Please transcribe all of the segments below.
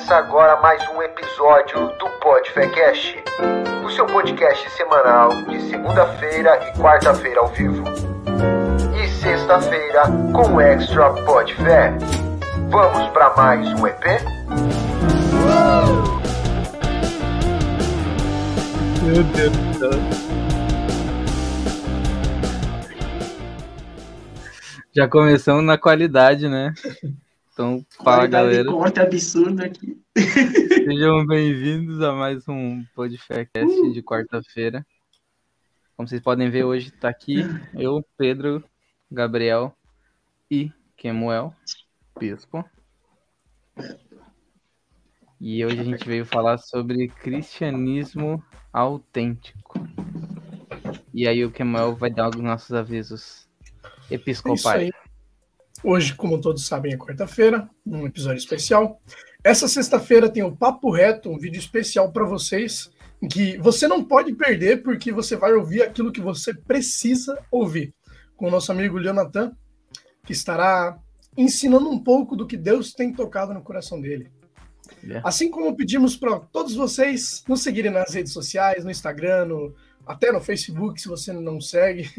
Começa agora mais um episódio do Podfecast, o seu podcast semanal de segunda-feira e quarta-feira ao vivo. E sexta-feira com o Extra Podfé. Vamos para mais um EP? Meu Deus do céu. Já começamos na qualidade, né? Então, fala galera. corte absurdo aqui. Sejam bem-vindos a mais um podcast de quarta-feira. Como vocês podem ver, hoje tá aqui eu, Pedro, Gabriel e Kemuel Bispo. E hoje a gente veio falar sobre cristianismo autêntico. E aí o Kemuel vai dar os nossos avisos É isso episcopais. aí. Hoje, como todos sabem, é quarta-feira, um episódio especial. Essa sexta-feira tem o Papo Reto, um vídeo especial para vocês, em que você não pode perder, porque você vai ouvir aquilo que você precisa ouvir. Com o nosso amigo Leonatan, que estará ensinando um pouco do que Deus tem tocado no coração dele. Yeah. Assim como pedimos para todos vocês nos seguirem nas redes sociais, no Instagram, no- até no Facebook, se você não segue.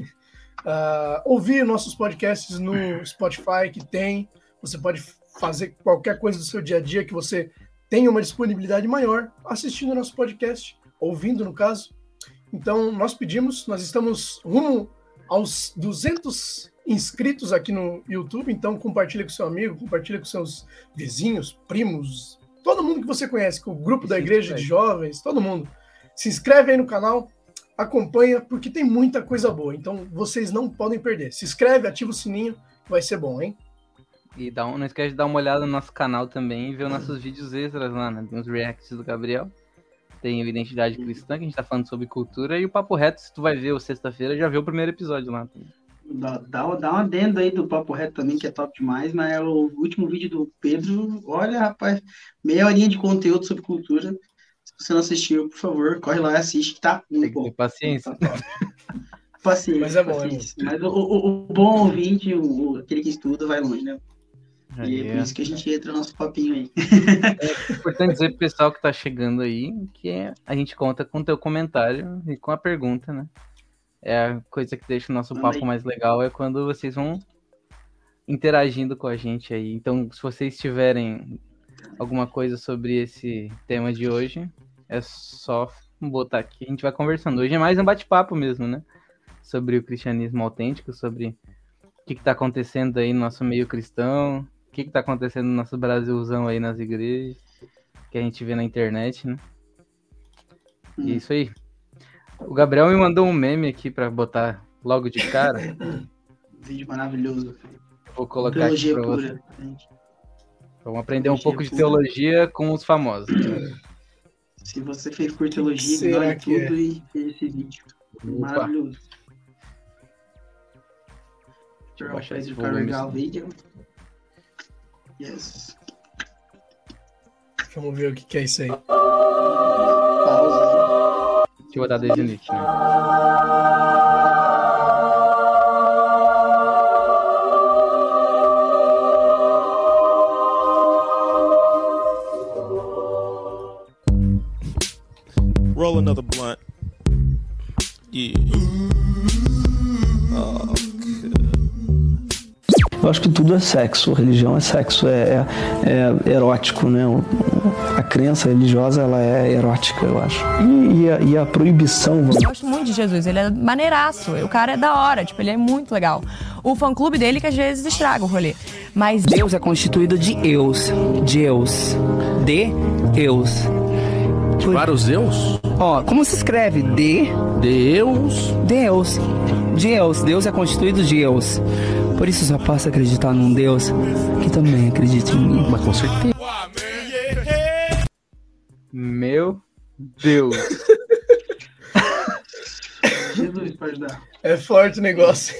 Ah, ouvir nossos podcasts no Spotify, que tem. Você pode fazer qualquer coisa do seu dia a dia que você tenha uma disponibilidade maior assistindo nosso podcast, ouvindo no caso. Então, nós pedimos, nós estamos rumo aos 200 inscritos aqui no YouTube, então compartilha com seu amigo, compartilha com seus vizinhos, primos, todo mundo que você conhece, com o grupo da igreja de jovens, todo mundo. Se inscreve aí no canal, acompanha, porque tem muita coisa boa. Então vocês não podem perder. Se inscreve, ativa o sininho, vai ser bom, hein? E dá um, não esquece de dar uma olhada no nosso canal também e ver os nossos vídeos extras lá, né? Tem os reacts do Gabriel. Tem o Identidade Cristã, que a gente tá falando sobre cultura. E o Papo Reto, se tu vai ver o sexta-feira, já viu o primeiro episódio lá. Dá, dá, dá um adendo aí do Papo Reto também, que é top demais, mas é o último vídeo do Pedro, olha, rapaz, meia horinha de conteúdo sobre cultura. Se você não assistiu, por favor, corre lá e assiste, que tá Tem muito que ter bom. paciência. Tá. Paciência, Mas é bom, é. Mas o, o- o bom ouvinte, o, o- aquele que estuda, vai longe, né? E Aí, é por é. isso que a gente entra no nosso papinho aí. É importante dizer pro pessoal que tá chegando aí que a gente conta com o teu comentário e com a pergunta, né? É a coisa que deixa o nosso Manda papo aí. mais legal é quando vocês vão interagindo com a gente aí. Então, se vocês tiverem alguma coisa sobre esse tema de hoje, é só botar aqui. A gente vai conversando. Hoje é mais um bate-papo mesmo, né? Sobre o cristianismo autêntico, sobre o que, que tá acontecendo aí no nosso meio cristão, o que, que tá acontecendo no nosso Brasilzão aí nas igrejas, que a gente vê na internet, né? Hum. E é isso aí. O Gabriel me mandou um meme aqui pra botar logo de cara. Vídeo maravilhoso. Vou colocar aqui Teologia pra você. pura. gente. Vamos aprender um pouco de teologia com os famosos. Se você fez por teologia, ignore que é? tudo e fez esse vídeo. Opa, Maravilhoso. deixa eu baixar esse carregar o vídeo. Yes. Vamos ver o que, que é isso aí. Pausa. Deixa eu botar desde o início. Né? Acho que tudo é sexo, religião é sexo, é, é- é erótico, né? A crença religiosa ela é erótica, eu acho. E, e a, e a proibição, Eu gosto muito de Jesus, ele é maneiraço. O cara é da hora, tipo, ele é muito legal. O fã clube dele que às vezes estraga o rolê. Mas Deus é constituído de eus, de eus, de eus. vários Deus? Ó, como se escreve? De Deus? Deus. Deus. Deus é constituído de eus. Por isso só posso acreditar num Deus que também acredita em mim. Mas com certeza. Meu Deus. Jesus para ajudar. É forte o negócio.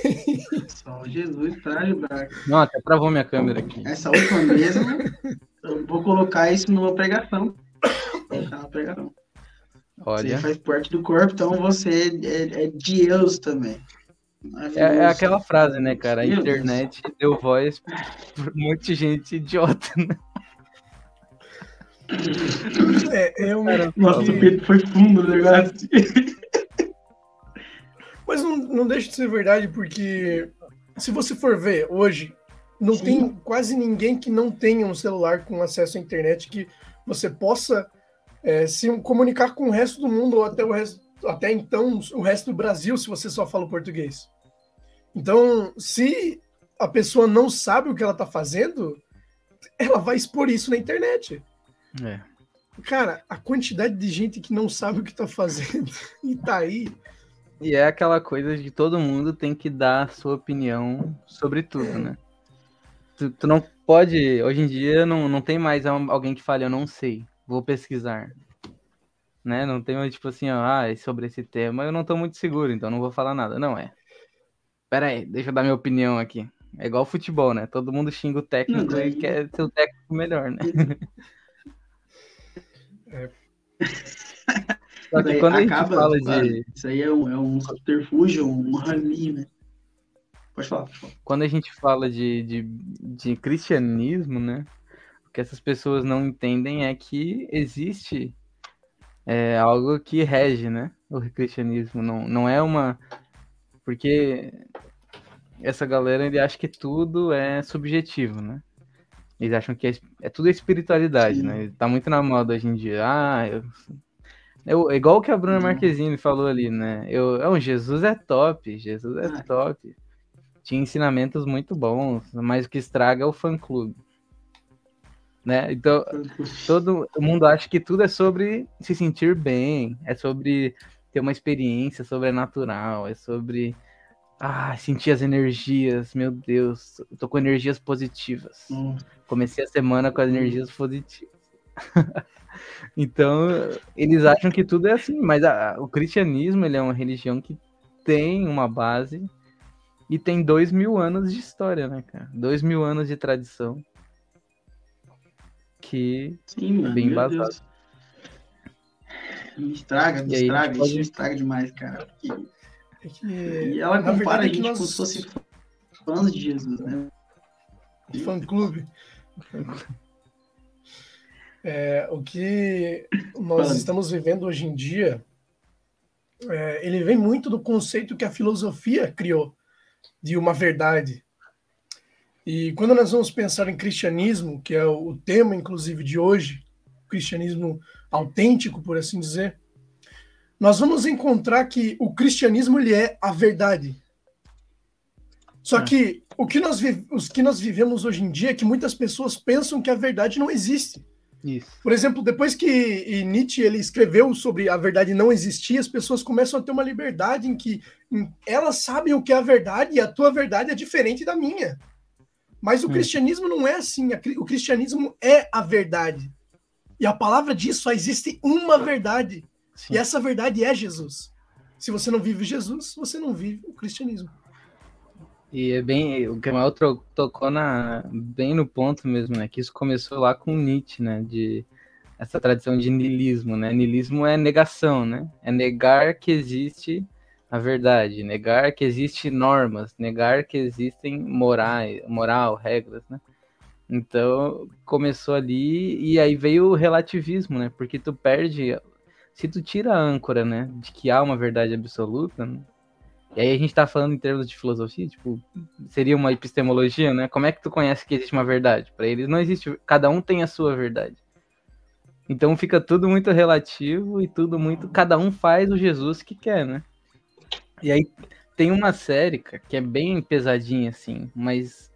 Só Jesus para ajudar. Não, até travou minha câmera aqui. Essa última mesa, eu vou colocar isso numa pregação. Vou colocar na pregação. Você Olha. faz parte do corpo, então você é, é Deus também. É, é aquela frase, né, cara? A internet deu voz pra um monte de gente idiota, né? É, é um. Nossa, que- o Pedro foi fundo negócio. Mas não, não deixa de ser verdade, porque se você for ver hoje, não Sim. tem quase ninguém que não tenha um celular com acesso à internet que você possa é, se comunicar com o resto do mundo ou até o resto, até então o resto do Brasil, se você só fala o português. Então, se a pessoa não sabe o que ela está fazendo, ela vai expor isso na internet. É. Cara, a quantidade de gente que não sabe o que está fazendo e tá aí. E é aquela coisa de todo mundo tem que dar a sua opinião sobre tudo, né? Tu, tu não pode, hoje em dia, não, não tem mais al- alguém que fale, eu não sei, vou pesquisar. Né? Não tem tipo assim, ó, ah, é sobre esse tema eu não tô muito seguro, então não vou falar nada. Não, é. Pera aí, deixa eu dar minha opinião aqui. É igual futebol, né? Todo mundo xinga o técnico e quer ser o técnico melhor, né? Só que Daí quando a gente acaba, fala de. Isso aí é um, é um subterfúgio, um rami, né? Pode falar, pode falar. quando a gente fala de, de, de cristianismo, né? O que essas pessoas não entendem é que existe é, algo que rege, né? O cristianismo. Não, não é uma. Porque essa galera ele acha que tudo é subjetivo, né? Eles acham que é, é tudo espiritualidade, Sim. né? Tá muito na moda hoje em dia. Ah, eu. eu- é igual o que a Bruna Não. Marquezine falou ali, né? Eu, é um Jesus é top, Jesus é Ah. top. Tinha ensinamentos muito bons, mas o que estraga é o fã-clube. Né? Então, todo mundo acha que tudo é sobre se sentir bem, é sobre ter uma experiência sobrenatural, é sobre ah, sentir as energias, meu Deus, eu tô com energias positivas. Hum, Comecei a semana com as energias positivas. então, eles acham que tudo é assim, mas a- o cristianismo ele é uma religião que tem uma base e tem dois mil anos de história, né, cara? Dois mil anos de tradição. Que Sim, mano. Bem embasado. Deus. Me estraga, me estraga, gente isso me pode- estraga demais, cara. porque- É que, E ela na compara a é gente nós- como se fosse fãs de Jesus, né? fã clube. É, o que nós Fala. estamos vivendo hoje em dia, é, ele vem muito do conceito que a filosofia criou de uma verdade. E quando nós vamos pensar em cristianismo, que é o tema, inclusive, de hoje, cristianismo autêntico, por assim dizer, nós vamos encontrar que o cristianismo ele é a verdade. Só É. que o que nós os que nós vivemos hoje em dia é que muitas pessoas pensam que a verdade não existe. isso. Por exemplo, depois que Nietzsche ele escreveu sobre a verdade não existir, as pessoas começam a ter uma liberdade em que elas sabem o que é a verdade e a tua verdade é diferente da minha. Mas o Hum. cristianismo não é assim. O cristianismo é a verdade. E a palavra diz só existe uma verdade. Sim. E essa verdade é Jesus. Se você não vive Jesus, você não vive o cristianismo. E é bem, o tro- tocou na, bem no ponto mesmo, né? Que isso começou lá com Nietzsche, né? De essa tradição de niilismo, né? Niilismo é negação, né? É negar que existe a verdade, negar que existe normas, negar que existem morais, moral, regras, né? Então começou ali e aí veio o relativismo, né? Porque tu perde, se tu tira a âncora, né? De que há uma verdade absoluta, né? E aí a gente tá falando em termos de filosofia, tipo, seria uma epistemologia, né? Como é que tu conhece que existe uma verdade? Para eles não existe, cada um tem a sua verdade. Então fica tudo muito relativo e tudo muito, cada um faz o Jesus que quer, né? E aí tem uma série, cara, que é bem pesadinha assim, mas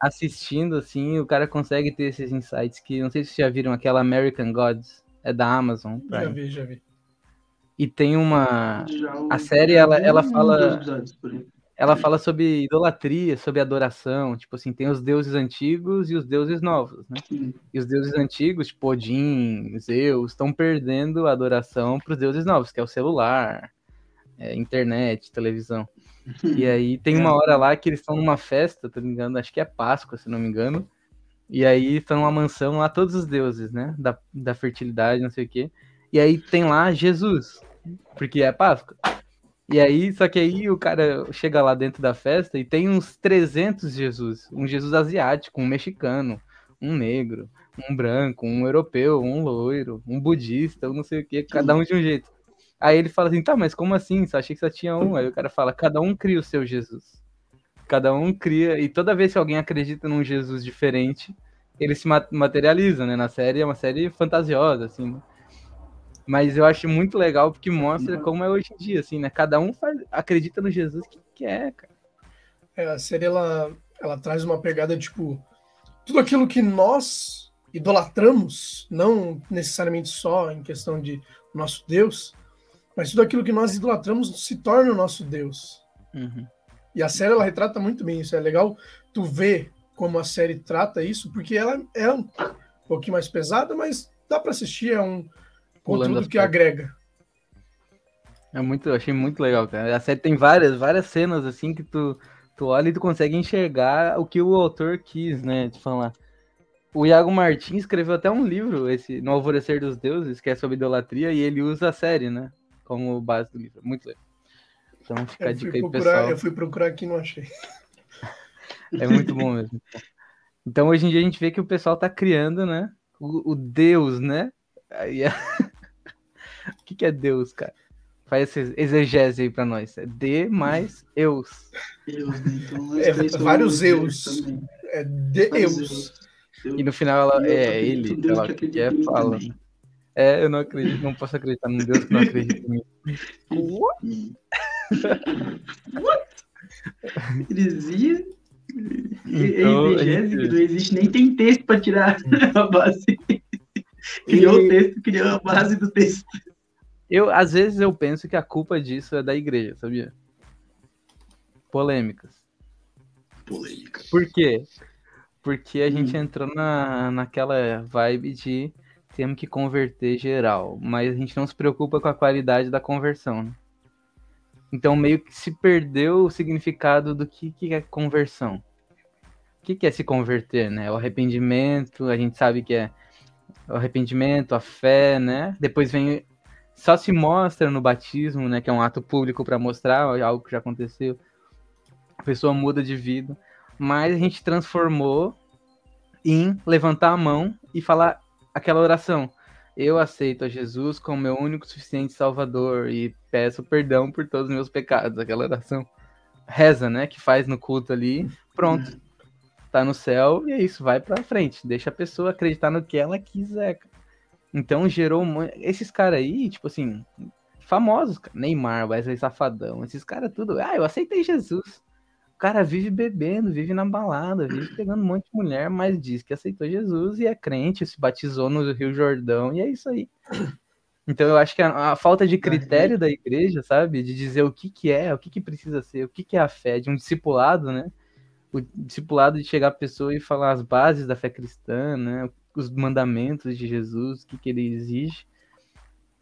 assistindo assim, o cara consegue ter esses insights que não sei se vocês já viram aquela American Gods, é da Amazon Já Prime. vi, já vi. E tem uma Já a série, ela- ela fala- ela fala sobre idolatria, sobre adoração, tipo assim, tem os deuses antigos e os deuses novos, né? Sim. E os deuses antigos, tipo Odin, Zeus, estão perdendo a adoração para os deuses novos, que é o celular, é, internet, televisão. E aí tem uma hora lá que eles estão numa festa, tá me engano, acho que é Páscoa, se não me engano. E aí estão numa mansão lá todos os deuses, né? Da, da fertilidade, não sei o quê. E aí tem lá Jesus, porque é Páscoa. E aí, só que aí o cara chega lá dentro da festa e tem uns 300 Jesus. Um Jesus asiático, um mexicano, um negro, um branco, um europeu, um loiro, um budista, um não sei o que, cada um de um jeito. Aí ele fala assim, tá, mas como assim? Só achei que só tinha um. Aí o cara fala, cada um cria o seu Jesus. Cada um cria, e toda vez que alguém acredita num Jesus diferente, ele se materializa, né? Na série é uma série fantasiosa, assim. Né? Mas eu acho muito legal porque mostra uhum. como é hoje em dia, assim, né? Cada um faz, acredita no Jesus que quer, cara. É, a série ela, ela traz uma pegada tipo tudo aquilo que nós idolatramos, não necessariamente só em questão de nosso Deus, mas tudo aquilo que nós idolatramos se torna o nosso Deus. Uhum. E a série ela retrata muito bem isso. É legal tu ver como a série trata isso, porque ela é um pouquinho mais pesada, mas dá para assistir, é um conteúdo que agrega. É muito, eu achei muito legal, cara. A série tem várias, várias cenas assim que tu, tu olha e tu consegue enxergar o que o autor quis, né, de falar. O Iago Martins escreveu até um livro, esse No Alvorecer dos Deuses, que é sobre idolatria, e ele usa a série, né, como base do livro. Muito legal. Então fica a dica aí, procurar, pessoal. Eu fui procurar aqui e não achei. É muito bom mesmo. Então hoje em dia a gente vê que o pessoal tá criando, né, o, o Deus, né? Aí é... o que, que é Deus, cara? Faz essa exegese aí pra nós. É D mais eus. Deus, né? então, é, vários eus. É de eus. E no final ela é ele, ela que é fala. Também. É, eu não acredito, não posso acreditar num Deus que não acredita em mim. What? What? Heresia? Então, gente... não existe, nem tem texto para tirar a base. Criou o texto, criou a base do texto. Eu, às vezes eu penso que a culpa disso é da igreja, sabia? Polêmicas. Polêmicas. Por quê? Porque a hum. gente entrou na, naquela vibe de temos que converter geral, mas a gente não se preocupa com a qualidade da conversão. Né? Então meio que se perdeu o significado do que, que é conversão. O que, que é se converter, né? O arrependimento, a gente sabe que é o arrependimento, a fé, né? Depois vem só se mostra no batismo, né, que é um ato público para mostrar algo que já aconteceu. A pessoa muda de vida, mas a gente transformou em levantar a mão e falar aquela oração. Eu aceito a Jesus como meu único suficiente Salvador e peço perdão por todos os meus pecados. Aquela oração reza, né, que faz no culto ali. Pronto. Tá no céu e é isso, vai para frente. Deixa a pessoa acreditar no que ela quiser. Então gerou esses caras aí, tipo assim, famosos. Neymar, Wesley Safadão, esses caras tudo. Ah, eu aceitei Jesus cara vive bebendo, vive na balada, vive pegando um monte de mulher, mas diz que aceitou Jesus e é crente, se batizou no Rio Jordão, e é isso aí. Então eu acho que a, a falta de critério da igreja, sabe, de dizer o que que é, o que que precisa ser, o que que é a fé, de um discipulado, né? O discipulado de chegar a pessoa e falar as bases da fé cristã, né? Os mandamentos de Jesus, o que que ele exige.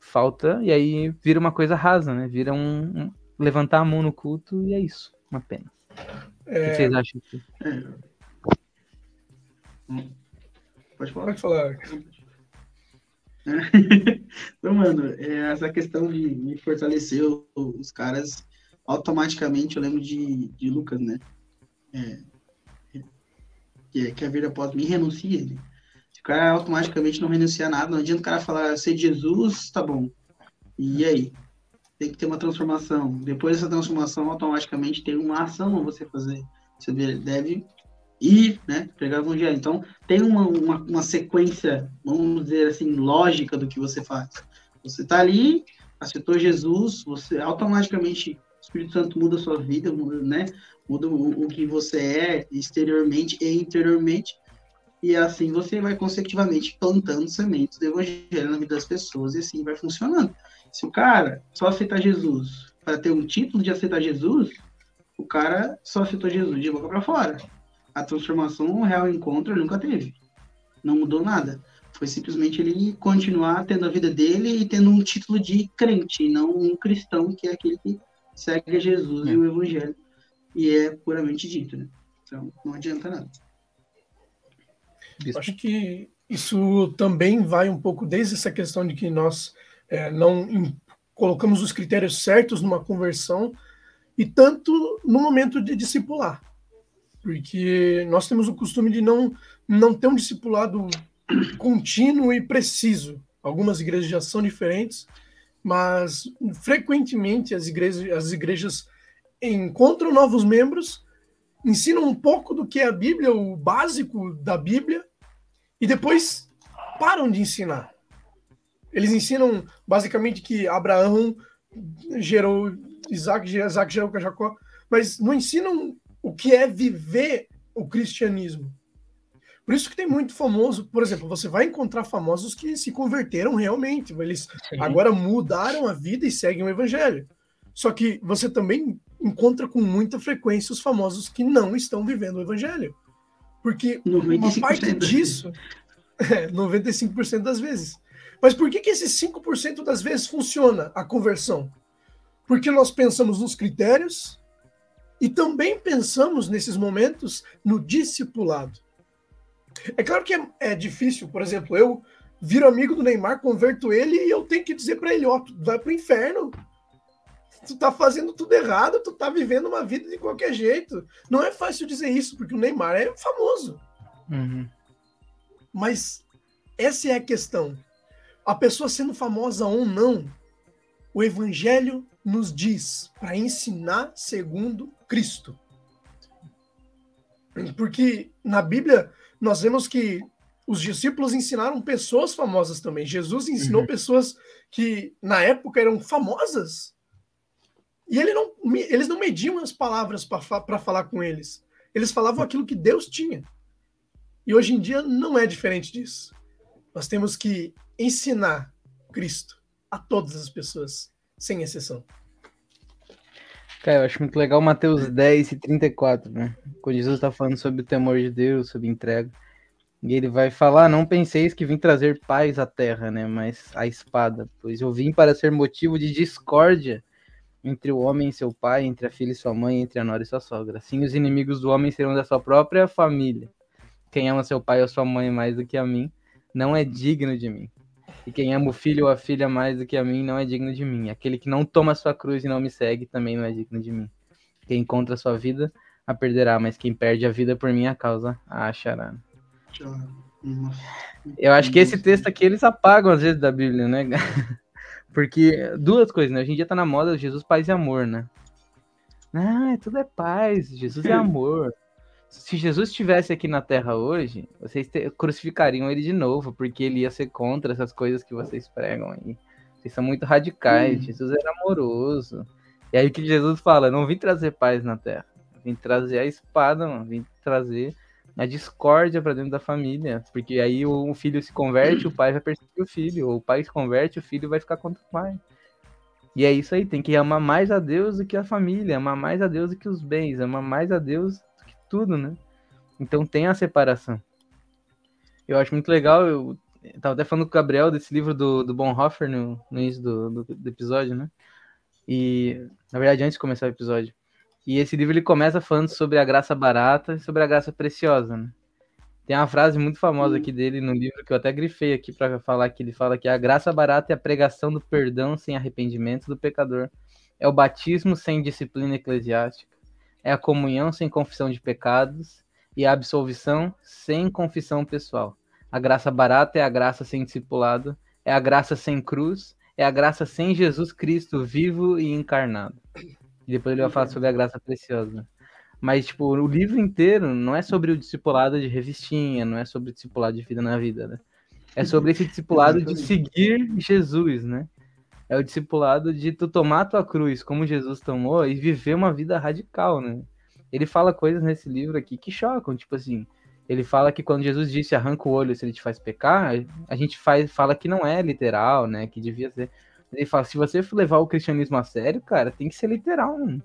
Falta, e aí vira uma coisa rasa, né? Vira um, um levantar a mão no culto e é isso, uma pena. É... O que vocês acham? Pode falar? Pode falar. então, mano, é essa questão de me fortalecer os caras, automaticamente eu lembro de, de Lucas, né? É, que, que a vida após mim renuncia. Né? Se o cara automaticamente não renuncia a nada, não adianta o cara falar, ser Jesus, tá bom. E aí? Tem que ter uma transformação. Depois dessa transformação, automaticamente tem uma ação a você fazer. Você deve ir, né, pregar o evangelho. Então, tem uma, uma, uma, sequência, vamos dizer assim, lógica do que você faz. Você está ali, aceitou Jesus, você automaticamente, o Espírito Santo muda a sua vida, muda, né, muda o, o que você é exteriormente e interiormente, e assim você vai consecutivamente plantando sementes do evangelho na vida das pessoas, e assim vai funcionando. Se o cara só aceitar Jesus para ter um título de aceitar Jesus, o cara só aceitou Jesus de boca para fora. A transformação, o real encontro, ele nunca teve. Não mudou nada. Foi simplesmente ele continuar tendo a vida dele e tendo um título de crente, não um cristão, que é aquele que segue Jesus é. e o evangelho. E é puramente dito, né? Então, não adianta nada. Acho que isso também vai um pouco desde essa questão de que nós é, não em, colocamos os critérios certos numa conversão e tanto no momento de discipular, porque nós temos o costume de não não ter um discipulado contínuo e preciso. Algumas igrejas já são diferentes, mas frequentemente as igrejas, as igrejas encontram novos membros, ensinam um pouco do que é a Bíblia, o básico da Bíblia, e depois param de ensinar. Eles ensinam basicamente que Abraão gerou Isaac, Isaac gerou Jacó, mas não ensinam o que é viver o cristianismo. Por isso que tem muito famoso, por exemplo, você vai encontrar famosos que se converteram realmente, eles Sim. agora mudaram a vida e seguem o evangelho. Só que você também encontra com muita frequência os famosos que não estão vivendo o evangelho. Porque uma parte disso, é, 95% das vezes. Mas por que, que esses 5% das vezes funciona a conversão? Porque nós pensamos nos critérios e também pensamos nesses momentos no discipulado. É claro que é, é difícil, por exemplo, eu viro amigo do Neymar, converto ele e eu tenho que dizer para ele, ó, tu vai pro inferno. Tu tá fazendo tudo errado, tu tá vivendo uma vida de qualquer jeito. Não é fácil dizer isso, porque o Neymar é famoso. Uhum. Mas essa é a questão. A pessoa sendo famosa ou não, o evangelho nos diz para ensinar segundo Cristo. Porque na Bíblia nós vemos que os discípulos ensinaram pessoas famosas também. Jesus ensinou uhum. pessoas que na época eram famosas. E ele não, eles não mediam as palavras para falar com eles. Eles falavam aquilo que Deus tinha. E hoje em dia não é diferente disso. Nós temos que ensinar Cristo a todas as pessoas, sem exceção. Cara, eu acho muito legal Mateus 10 e 34, né? Quando Jesus está falando sobre o temor de Deus, sobre entrega. E ele vai falar: Não penseis que vim trazer paz à terra, né? Mas a espada. Pois eu vim para ser motivo de discórdia entre o homem e seu pai, entre a filha e sua mãe, entre a nora e sua sogra. Assim os inimigos do homem serão da sua própria família. Quem ama seu pai ou sua mãe mais do que a mim, não é digno de mim. E quem ama o filho ou a filha mais do que a mim não é digno de mim. Aquele que não toma sua cruz e não me segue também não é digno de mim. Quem encontra sua vida a perderá, mas quem perde a vida por minha causa a achará. Eu acho que esse texto aqui eles apagam às vezes da Bíblia, né? Porque duas coisas, né? Hoje em dia tá na moda Jesus, paz e amor, né? Ah, tudo é paz, Jesus é amor se Jesus estivesse aqui na Terra hoje, vocês te, crucificariam ele de novo, porque ele ia ser contra essas coisas que vocês pregam aí. Vocês são muito radicais. Hum. Jesus era amoroso. E aí que Jesus fala: não vim trazer paz na Terra, vim trazer a espada, mano. vim trazer a discórdia para dentro da família, porque aí o filho se converte, o pai vai perseguir o filho, ou o pai se converte, o filho vai ficar contra o pai. E é isso aí, tem que amar mais a Deus do que a família, amar mais a Deus do que os bens, amar mais a Deus tudo, né? Então tem a separação. Eu acho muito legal, eu tava até falando com o Gabriel desse livro do, do Bonhoeffer no, no início do, do, do episódio, né? E, na verdade, antes de começar o episódio. E esse livro ele começa falando sobre a graça barata e sobre a graça preciosa, né? Tem uma frase muito famosa aqui dele no livro que eu até grifei aqui para falar que ele fala que a graça barata é a pregação do perdão sem arrependimento do pecador. É o batismo sem disciplina eclesiástica é a comunhão sem confissão de pecados e a absolvição sem confissão pessoal. A graça barata é a graça sem discipulado, é a graça sem cruz, é a graça sem Jesus Cristo vivo e encarnado. E depois ele vai falar sobre a graça preciosa. Mas, tipo, o livro inteiro não é sobre o discipulado de revistinha, não é sobre o discipulado de vida na vida, né? É sobre esse discipulado de seguir Jesus, né? É o discipulado de tu tomar tua cruz como Jesus tomou e viver uma vida radical, né? Ele fala coisas nesse livro aqui que chocam, tipo assim, ele fala que quando Jesus disse arranca o olho se ele te faz pecar, a gente faz, fala que não é literal, né? Que devia ser. Ele fala, se você levar o cristianismo a sério, cara, tem que ser literal. Né?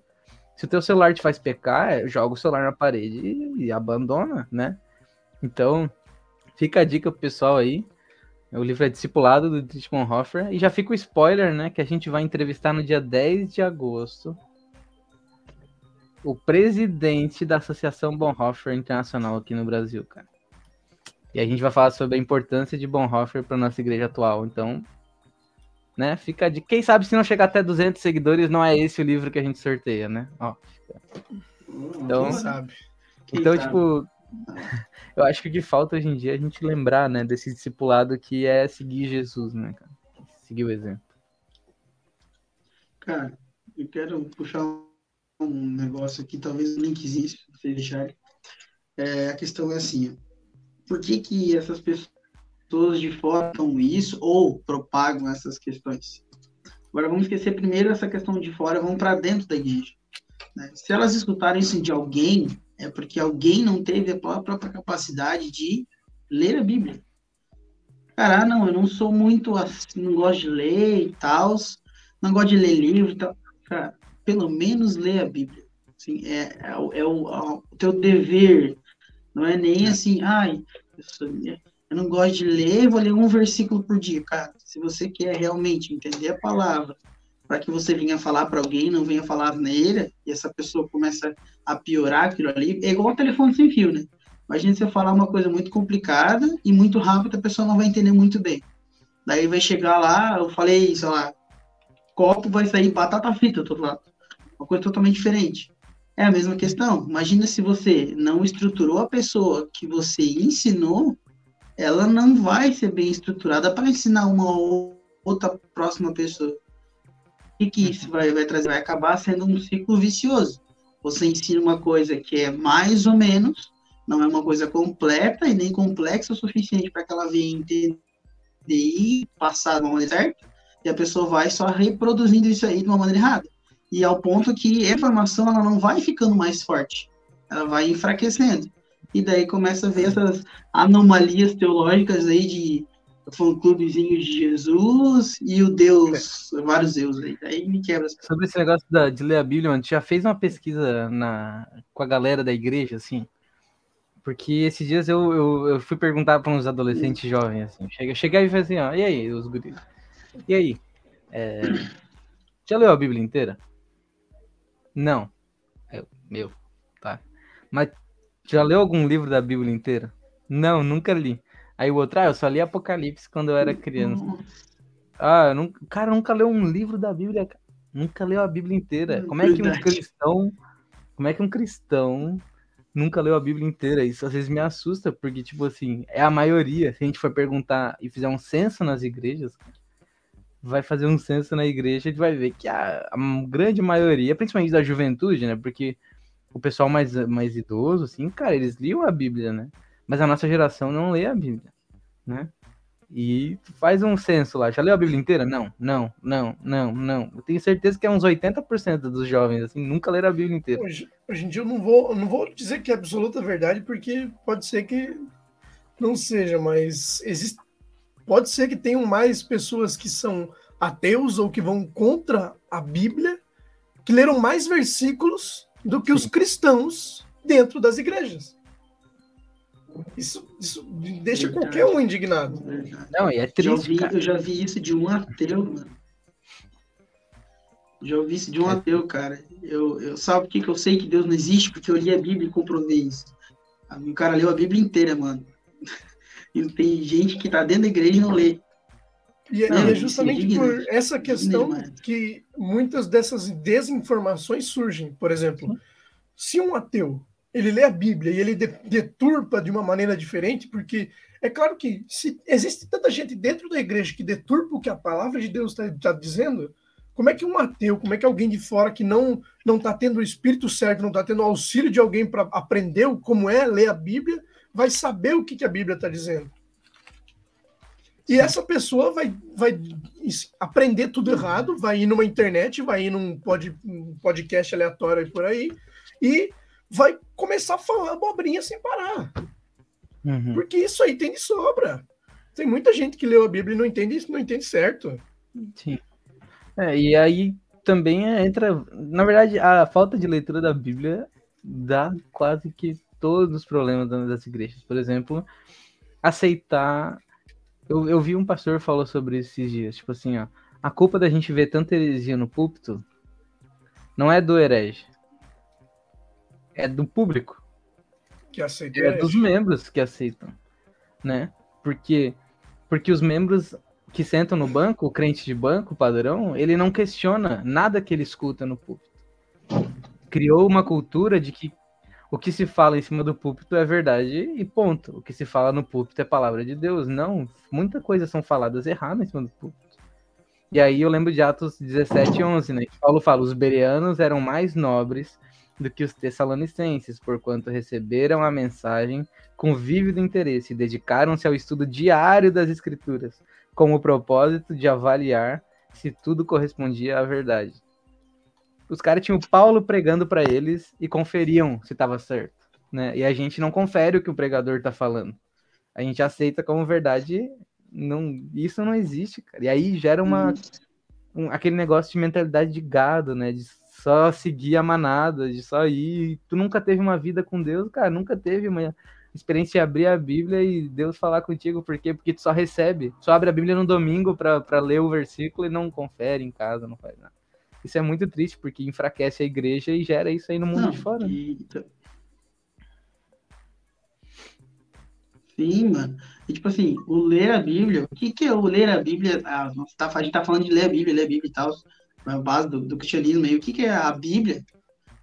Se o teu celular te faz pecar, joga o celular na parede e, e abandona, né? Então, fica a dica pro pessoal aí. O livro é discipulado do Dietrich Bonhoeffer. E já fica o spoiler, né? Que a gente vai entrevistar no dia 10 de agosto o presidente da Associação Bonhoeffer Internacional aqui no Brasil, cara. E a gente vai falar sobre a importância de Bonhoeffer para nossa igreja atual. Então, né? Fica de quem sabe se não chegar até 200 seguidores, não é esse o livro que a gente sorteia, né? Ó. Então, quem sabe? Quem então, sabe? tipo, Eu acho que o que falta hoje em dia é a gente lembrar, né, desse discipulado que é seguir Jesus, né, cara? Seguir o exemplo. Cara, eu quero puxar um negócio aqui, talvez um linkzinho, se vocês. É, a questão é assim, por que que essas pessoas de fora estão isso ou propagam essas questões? Agora vamos esquecer primeiro essa questão de fora, vamos para dentro da igreja. Né? Se elas escutarem isso de alguém, é porque alguém não teve a própria capacidade de ler a Bíblia. Cara, ah, não, eu não sou muito assim, não gosto de ler e tal, não gosto de ler livro e tal. Cara, pelo menos lê a Bíblia. Assim, é, é, o, é o, é o teu dever. Não é nem assim, ai, eu, sou, eu não gosto de ler, vou ler um versículo por dia. Cara, se você quer realmente entender a palavra, para que você venha falar para alguém, não venha falar neira, e essa pessoa começa a piorar aquilo ali, é igual o telefone sem fio, né? Imagina você falar uma coisa muito complicada e muito rápida, a pessoa não vai entender muito bem. Daí vai chegar lá, eu falei, sei lá, copo vai sair batata frita do outro lado. Uma coisa totalmente diferente. É a mesma questão. Imagina se você não estruturou a pessoa que você ensinou, ela não vai ser bem estruturada para ensinar uma outra próxima pessoa que, que isso vai, vai trazer? Vai acabar sendo um ciclo vicioso. Você ensina uma coisa que é mais ou menos, não é uma coisa completa e nem complexa o suficiente para que ela venha entender e passar de uma maneira certa, e a pessoa vai só reproduzindo isso aí de uma maneira errada. E ao ponto que a informação ela não vai ficando mais forte, ela vai enfraquecendo. E daí começa a ver essas anomalias teológicas aí de fã-clubezinho de Jesus e o Deus, é. vários deuses aí. Aí me quebra. Sobre esse negócio da, de ler a Bíblia, mano, já fez uma pesquisa na, com a galera da igreja, assim? Porque esses dias eu, eu, eu fui perguntar para uns adolescentes jovens, assim. Chega, cheguei e falei assim, ó, e aí, os guris? E aí? É, já leu a Bíblia inteira? Não. Eu, meu, tá. Mas já leu algum livro da Bíblia inteira? Não, nunca li. Aí o outro, ah, eu só li Apocalipse quando eu era criança. Ah, eu nunca, cara, nunca leu um livro da Bíblia. Nunca leu a Bíblia inteira. Como é que um cristão. Como é que um cristão nunca leu a Bíblia inteira? Isso às vezes me assusta, porque, tipo assim, é a maioria. Se a gente for perguntar e fizer um censo nas igrejas, vai fazer um censo na igreja, a gente vai ver que a, a grande maioria, principalmente da juventude, né? Porque o pessoal mais, mais idoso, assim, cara, eles liam a Bíblia, né? Mas a nossa geração não lê a Bíblia, né? E faz um censo lá. Já leu a Bíblia inteira? Não, não, não, não, não. Eu tenho certeza que é uns 80% dos jovens, assim, nunca leram a Bíblia inteira. Hoje, hoje em dia eu não vou, não vou dizer que é absoluta verdade, porque pode ser que não seja, mas existe, pode ser que tenham mais pessoas que são ateus ou que vão contra a Bíblia, que leram mais versículos do que os cristãos dentro das igrejas. Isso, isso deixa Verdade. qualquer um indignado. Verdade. Não, e é triste. Já vi, eu já vi isso de um ateu, mano. Já ouvi isso de um é. ateu, cara. Eu, eu sabe por que, que eu sei que Deus não existe? Porque eu li a Bíblia e comprovei isso. O cara leu a Bíblia inteira, mano. E tem gente que tá dentro da igreja e não lê. E, é, não, é justamente por essa questão que muitas dessas desinformações surgem. Por exemplo, se um ateu ele lê a Bíblia e ele deturpa de uma maneira diferente, porque é claro que se existe tanta gente dentro da igreja que deturpa o que a palavra de Deus está tá dizendo, como é que um ateu, como é que alguém de fora que não não está tendo o espírito certo, não está tendo auxílio de alguém para aprender como é ler a Bíblia, vai saber o que, que a Bíblia está dizendo? E essa pessoa vai, vai aprender tudo errado, vai ir numa internet, vai ir num pod, podcast aleatório por aí, e vai começar a falar abobrinha sem parar. Uhum. Porque isso aí tem de sobra. Tem muita gente que leu a Bíblia e não entende, não entende certo. Sim. É, e aí também entra. Na verdade, a falta de leitura da Bíblia dá quase que todos os problemas das igrejas. Por exemplo, aceitar. Eu, eu vi um pastor falou sobre isso esses dias. Tipo assim, ó. A culpa da gente ver tanta heresia no púlpito não é do herege, é do público. Que aceita. É dos membros que aceitam, né? Porque porque os membros que sentam no banco, o crente de banco padrão, ele não questiona nada que ele escuta no púlpito. Criou uma cultura de que o que se fala em cima do púlpito é verdade e ponto. O que se fala no púlpito é palavra de Deus. Não, muita coisa são faladas erradas em cima do púlpito. E aí eu lembro de Atos 17, 11, né? Paulo fala, os bereanos eram mais nobres do que os tessalonicenses, porquanto receberam a mensagem com vívido interesse e dedicaram-se ao estudo diário das escrituras, com o propósito de avaliar se tudo correspondia à verdade. Os caras tinham Paulo pregando para eles e conferiam se estava certo, né? E a gente não confere o que o pregador está falando. A gente aceita como verdade, não, isso não existe, cara. E aí gera uma um, aquele negócio de mentalidade de gado, né? De só seguir a manada, de só ir. Tu nunca teve uma vida com Deus, cara, nunca teve uma experiência de abrir a Bíblia e Deus falar contigo, por quê? Porque tu só recebe, só abre a Bíblia no domingo para ler o versículo e não confere em casa, não faz nada. Isso é muito triste, porque enfraquece a igreja e gera isso aí no mundo Não, de fora. né? e- Sim, mano. E tipo assim, o ler a Bíblia, o que que é o ler a Bíblia? Ah, tá- a gente tá falando de ler a Bíblia, ler a Bíblia e tal, a base do, do cristianismo aí. O que que é a Bíblia?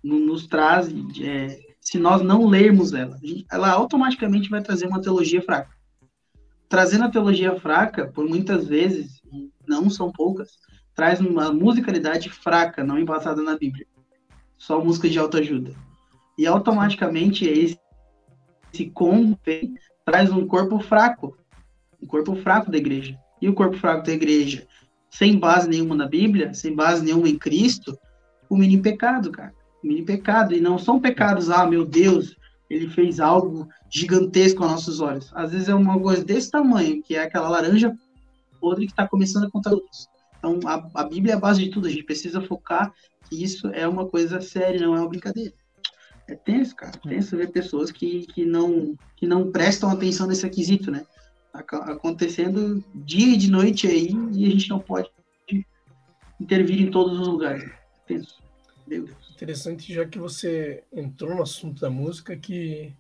No- Nos traz, é, se nós não lermos ela, ela automaticamente vai trazer uma teologia fraca. Trazendo a teologia fraca, por muitas vezes, e não são poucas, traz uma musicalidade fraca, não embasada na Bíblia. Só música de autoajuda. E automaticamente esse, esse combo traz um corpo fraco. Um corpo fraco da igreja. E o corpo fraco da igreja, sem base nenhuma na Bíblia, sem base nenhuma em Cristo, o mini pecado, cara. O mini pecado. E não são pecados, ah, meu Deus, ele fez algo gigantesco aos nossos olhos. Às vezes é uma coisa desse tamanho, que é aquela laranja podre que está começando a contar luz. Então, a, a Bíblia é a base de tudo. A gente precisa focar que isso é uma coisa séria, não é uma brincadeira. É tenso, cara. Tenso ver pessoas que, que, não, que não prestam atenção nesse aquisito, né? Acontecendo dia e de noite aí e a gente não pode intervir em todos os lugares. Meu Deus. Interessante, já que você entrou no assunto da música, que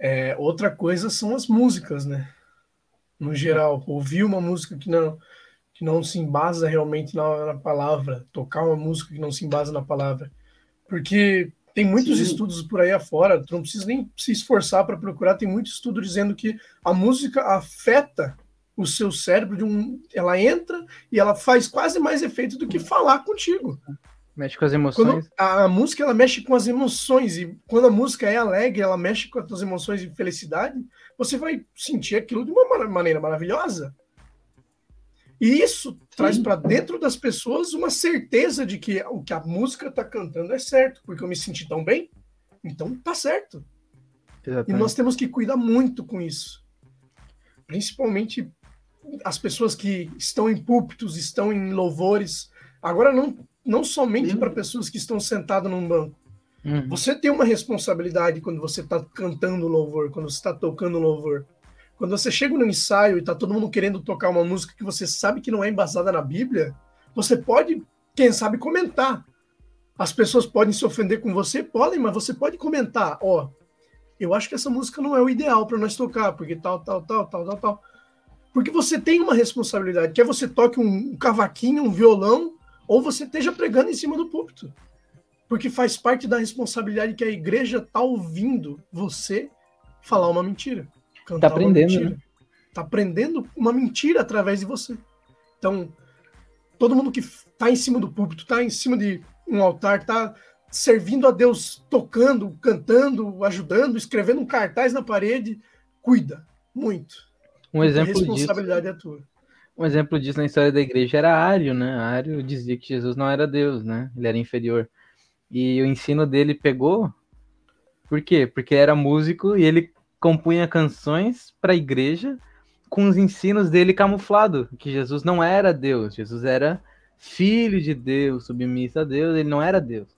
é, outra coisa são as músicas, né? No geral, ouvir uma música que não, que não se embasa realmente na, na palavra, tocar uma música que não se embasa na palavra. Porque tem muitos Sim. estudos por aí afora, tu não precisa nem se esforçar para procurar, tem muito estudo dizendo que a música afeta o seu cérebro de um. Ela entra e ela faz quase mais efeito do que falar contigo. Mexe com as Quando emoções. a, a música ela mexe com as emoções e quando a música é alegre, ela mexe com as tuas emoções de felicidade, você vai sentir aquilo de uma maneira maravilhosa. E isso traz para dentro das pessoas uma certeza de que o que a música está cantando é certo, porque eu me senti tão bem, então tá certo. E Exatamente. nós temos que cuidar muito com isso. Principalmente as pessoas que estão em púlpitos, estão em louvores. Agora, não, não somente para pessoas que estão sentadas num banco. Uhum. Você tem uma responsabilidade quando você está cantando louvor, quando você está tocando louvor. Quando você chega no ensaio e está todo mundo querendo tocar uma música que você sabe que não é embasada na Bíblia, você pode, quem sabe, comentar. As pessoas podem se ofender com você, podem, mas você pode comentar, ó, eu acho que essa música não é o ideal para nós tocar, porque tal, tal, tal, tal, tal, tal. Porque você tem uma responsabilidade, quer você toque um cavaquinho, um violão, ou você esteja pregando em cima do púlpito. Porque faz parte da responsabilidade que a igreja está ouvindo você falar uma mentira. Cantar Tá aprendendo, mentira. Tá aprendendo uma mentira através de você. Então, todo mundo que está em cima do púlpito, está em cima de um altar, está servindo a Deus, tocando, cantando, ajudando, escrevendo um cartaz na parede, cuida muito. Um a exemplo disso. responsabilidade é tua. Um exemplo disso na história da igreja era Ário, né? Ário dizia que Jesus não era Deus, né? Ele era inferior. E o ensino dele pegou. Por quê? Porque era músico e ele compunha canções para a igreja com os ensinos dele camuflado, que Jesus não era Deus, Jesus era filho de Deus, submisso a Deus, ele não era Deus.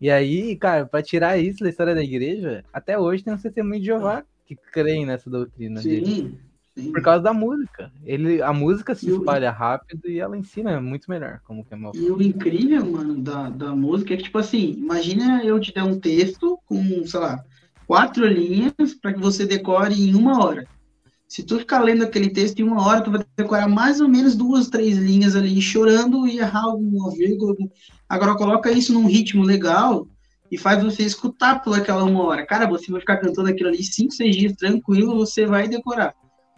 E aí, cara, para tirar isso da história da igreja, até hoje tem um testemunho de Jeová que creem nessa doutrina dele. Sim, sim. Por causa da música. Ele, a música se espalha rápido e ela ensina muito melhor como que é uma E o incrível, mano, da, da música é que, tipo assim, imagina eu te dar um texto com, sei lá, quatro linhas para que você decore em uma hora. Se tu ficar lendo aquele texto em uma hora, tu vai decorar mais ou menos duas, três linhas ali, chorando e errar alguma vírgula. Agora, coloca isso num ritmo legal e faz você escutar por aquela uma hora. Cara, você vai ficar cantando aquilo ali cinco, seis dias tranquilo, você vai decorar.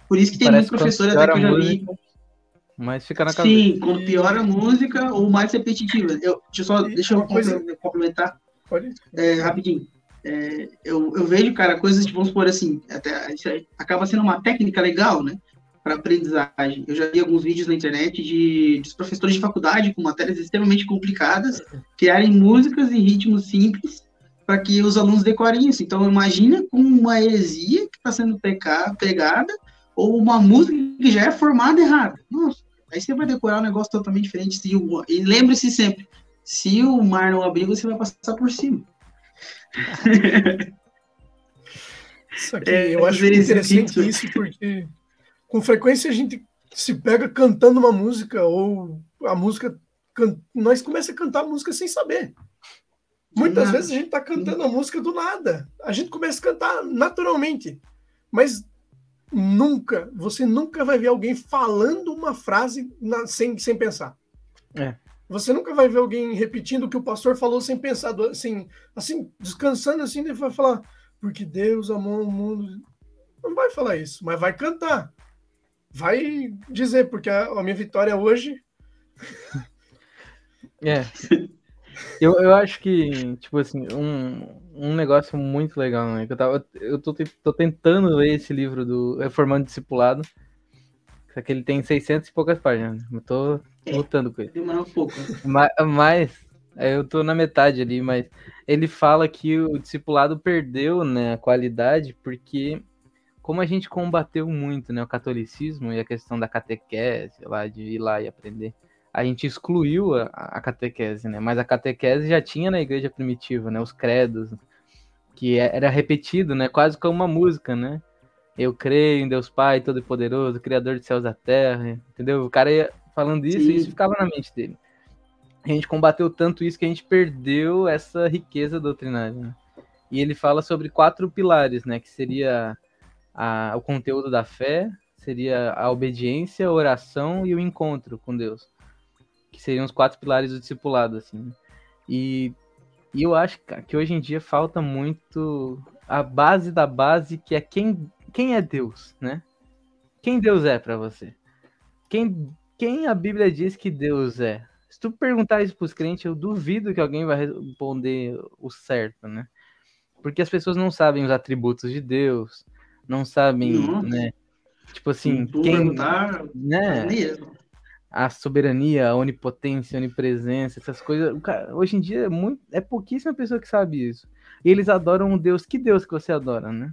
Por isso que tem Parece muito professor quando até que eu já vi. Mas fica na cabeça. Sim, quando piora a música ou mais repetitiva. Eu, deixa eu só deixa eu complementar Pode? é, rapidinho. É, eu, eu vejo, cara, coisas de, vamos supor assim, até, isso acaba sendo uma técnica legal, né? Para aprendizagem. Eu já vi alguns vídeos na internet de, dos professores de faculdade com matérias extremamente complicadas criarem músicas em ritmos simples para que os alunos decorem isso. Então, imagina com uma heresia que está sendo peca, pegada ou uma música que já é formada errada. Nossa, aí você vai decorar um negócio totalmente diferente. E lembre-se sempre, se o mar não abrir, você vai passar por cima. Isso aqui, É, eu acho interessante isso- isso, porque com frequência a gente se pega cantando uma música, ou a música. can- Nós começamos a cantar a música sem saber. Muitas vezes a gente tá cantando a música do nada. A gente começa a cantar naturalmente. Mas nunca, você nunca vai ver alguém falando uma frase na- sem, sem pensar. É. Você nunca vai ver alguém repetindo o que o pastor falou sem pensar, assim, assim descansando assim, ele vai falar, porque Deus amou o mundo. Não vai falar isso, mas vai cantar. Vai dizer, porque a, a minha vitória hoje. É. Eu, eu acho que, tipo assim, um, um negócio muito legal, né? Que eu, tava, eu tô, tô tentando ler esse livro do Reformando Discipulado. Que ele tem 600 e poucas páginas. Eu tô lutando com ele. Um pouco. Ma- Mas, é, eu tô na metade ali, mas ele fala que o discipulado perdeu, né, a qualidade, porque como a gente combateu muito, né, o catolicismo e a questão da catequese, lá, de ir lá e aprender, a gente excluiu a, a catequese, né, mas a catequese já tinha na igreja primitiva, né, os credos, que é- era repetido, né, quase como uma música, né, eu creio em Deus Pai Todo-Poderoso, Criador de céus e da terra, entendeu? O cara ia falando isso Sim. e isso ficava na mente dele a gente combateu tanto isso que a gente perdeu essa riqueza doutrinária. né? E ele fala sobre quatro pilares, né? Que seria a- o conteúdo da fé, seria a obediência, a oração e o encontro com Deus. Que seriam os quatro pilares do discipulado, assim. né? E, e eu acho cara, que hoje em dia falta muito a base da base, que é quem, quem é Deus, né? Quem Deus é para você? Quem, quem a Bíblia diz que Deus é? Se tu perguntar isso pros crentes, eu duvido que alguém vai responder o certo, né? Porque as pessoas não sabem os atributos de Deus, não sabem, Nossa. né? Tipo assim, Tu quem, perguntar, né? mesmo. A soberania, a onipotência, a onipresença, essas coisas. cara- hoje em dia é, muito, é pouquíssima pessoa que sabe isso. E eles adoram um Deus. Que Deus que você adora, né?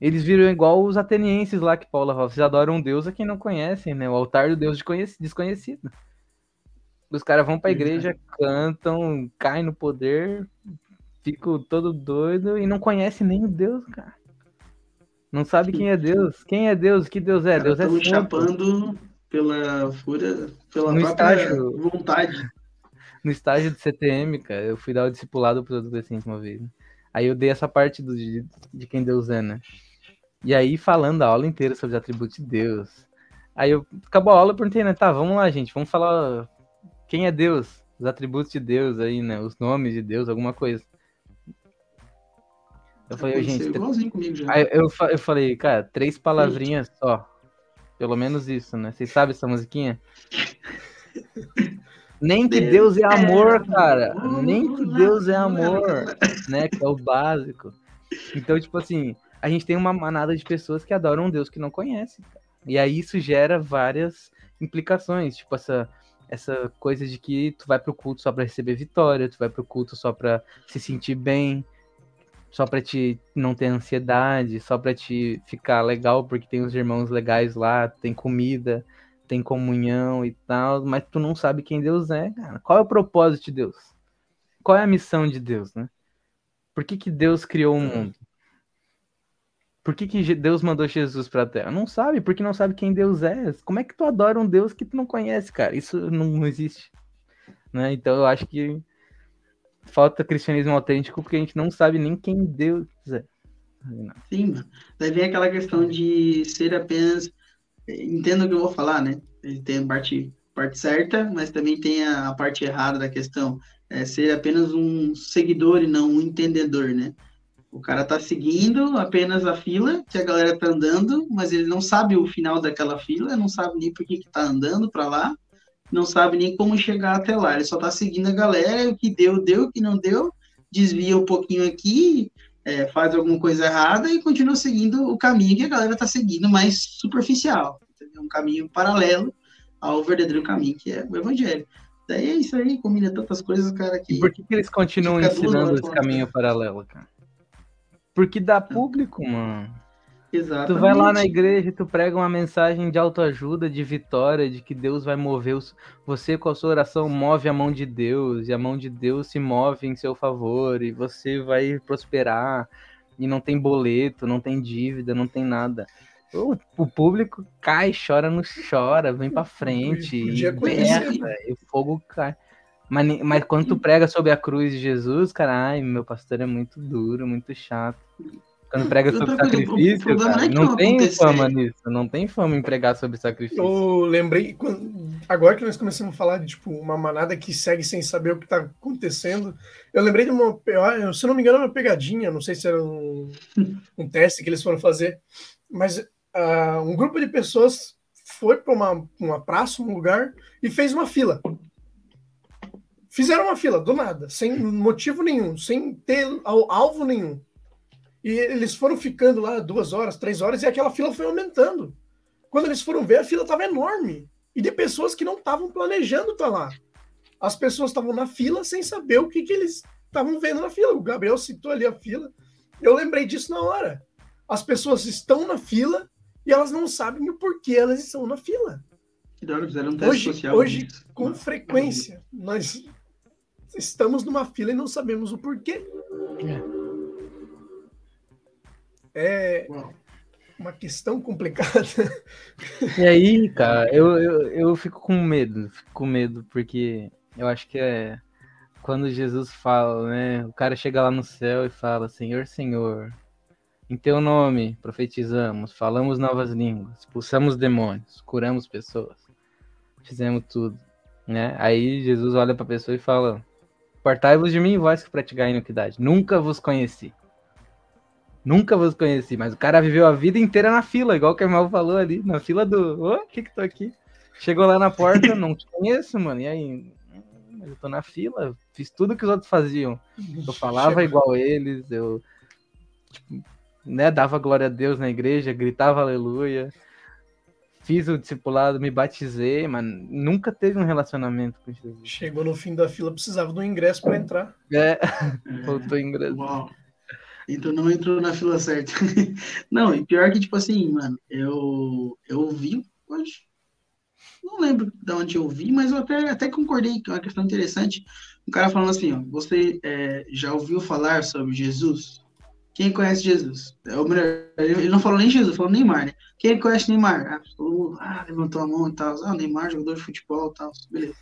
Eles viram igual os atenienses lá que Paulo falava. Vocês adoram um Deus a quem não conhecem, né? O altar do Deus desconhec- desconhecido. Os caras vão pra igreja, cantam, caem no poder, ficam todo doido e não conhecem nem o Deus, cara. Não sabe quem é Deus. Quem é Deus? Que Deus é? Deus é santo. chapando pela fúria, pela No estágio. vontade. no estágio de CTM, cara, eu fui dar o discipulado para adolescentes uma vez. né? Aí eu dei essa parte do, de, de quem Deus é, né? E aí, falando a aula inteira sobre os atributos de Deus. Aí eu acabou a aula, eu perguntei, né? Tá, vamos lá, gente, vamos falar quem é Deus, os atributos de Deus aí, né? Os nomes de Deus, alguma coisa. Eu falei, Aconteceu gente, igualzinho comigo já. Aí eu, eu falei, cara, três palavrinhas só. Pelo menos isso, né? Vocês sabem essa musiquinha? Nem que Deus é amor, cara. Nem que Deus é amor, né? Que é o básico. Então, tipo assim, a gente tem uma manada de pessoas que adoram um Deus que não conhece. E aí isso gera várias implicações, tipo essa essa coisa de que tu vai pro culto só pra receber vitória, tu vai pro culto só pra se sentir bem, só pra te não ter ansiedade, só pra te ficar legal porque tem os irmãos legais lá, tem comida, tem comunhão e tal, mas tu não sabe quem Deus é, cara. Qual é o propósito de Deus? Qual é a missão de Deus, né? Por que, que Deus criou o mundo? Por que, que Deus mandou Jesus pra Terra? Não sabe, porque não sabe quem Deus é. Como é que tu adora um Deus que tu não conhece, cara? Isso não, não existe. Né? Então eu acho que falta cristianismo autêntico porque a gente não sabe nem quem Deus é. Sim, mano. Daí vem aquela questão de ser apenas. Entenda o que eu vou falar, né? Ele tem parte, parte certa, mas também tem a, a parte errada da questão. É ser apenas um seguidor e não um entendedor, né? O cara tá seguindo apenas a fila que a galera tá andando, mas ele não sabe o final daquela fila, não sabe nem por que, que tá andando para lá, não sabe nem como chegar até lá. Ele só tá seguindo a galera, o que deu, deu, o que não deu, desvia um pouquinho aqui, é, faz alguma coisa errada e continua seguindo o caminho que a galera tá seguindo, mais superficial. Entendeu? Um caminho paralelo ao verdadeiro caminho, que é o evangelho. Daí é isso aí, combina tantas coisas, cara, que... E por que, que eles continuam ensinando esse caminho paralelo, cara? Porque dá público, mano. Exatamente. Tu vai lá na igreja e tu prega uma mensagem de autoajuda, de vitória, de que Deus vai mover os... você com a sua oração move a mão de Deus e a mão de Deus se move em seu favor e você vai prosperar e não tem boleto, não tem dívida, não tem nada. O, o público cai, chora, não chora, vem pra frente e conhecer, berra, e o fogo cai. Mas, mas quando tu prega sobre a cruz de Jesus, cara, ai, meu pastor é muito duro, muito chato. Quando prega sobre coisa, sacrifício, cara, não é não tem acontecer. fama nisso, não tem fama em pregar sobre sacrifício. Eu lembrei, agora que nós começamos a falar de tipo, uma manada que segue sem saber o que tá acontecendo, eu lembrei de uma, se não me engano, uma pegadinha, não sei se era um, um teste que eles foram fazer, mas ah, um grupo de pessoas foi para uma, uma praça, um lugar, e fez uma fila. Fizeram uma fila, do nada, sem motivo nenhum, sem ter al- alvo nenhum. E eles foram ficando lá duas horas, três horas, e aquela fila foi aumentando. Quando eles foram ver, a fila estava enorme. E de pessoas que não estavam planejando estar lá. As pessoas estavam na fila sem saber o que, que eles estavam vendo na fila. O Gabriel citou ali a fila. Eu lembrei disso na hora. As pessoas estão na fila e elas não sabem o porquê elas estão na fila. Que da hora, fizeram um teste Hoje, social. hoje com frequência, nós estamos numa fila e não sabemos o porquê. É Uau. uma questão complicada. E aí, cara, eu, eu, eu fico com medo, fico com medo, porque eu acho que é quando Jesus fala, né? O cara chega lá no céu e fala, Senhor, Senhor, em teu nome profetizamos, falamos novas línguas, expulsamos demônios, curamos pessoas, fizemos tudo, né? Aí Jesus olha pra pessoa e fala, Partai-vos de mim, vós que praticai iniquidade. Nunca vos conheci. Nunca vos conheci, mas o cara viveu a vida inteira na fila, igual que a Mal falou ali, na fila do. Ô, o que que tô aqui? Chegou lá na porta, não te conheço, mano. E aí? "Hum, Eu tô na fila, fiz tudo que os outros faziam. Eu falava igual eles, eu tipo, né, dava glória a Deus na igreja, gritava aleluia. Fiz o discipulado, me batizei, mas nunca teve um relacionamento com Jesus. Chegou no fim da fila, precisava de um ingresso para entrar. É, É. faltou ingresso. Uau. Então não entrou na fila certa. não, e pior que, tipo assim, mano, eu, eu ouvi hoje. Não lembro de onde eu vi, mas eu até, até concordei que é uma questão interessante. Um cara falando assim, ó, você é, já ouviu falar sobre Jesus? Quem conhece Jesus? É o melhor, ele não falou nem Jesus, falou Neymar, né? Quem conhece Neymar? Ah, ah, levantou a mão e tal. Ah, Neymar, jogador de futebol e tal. Beleza.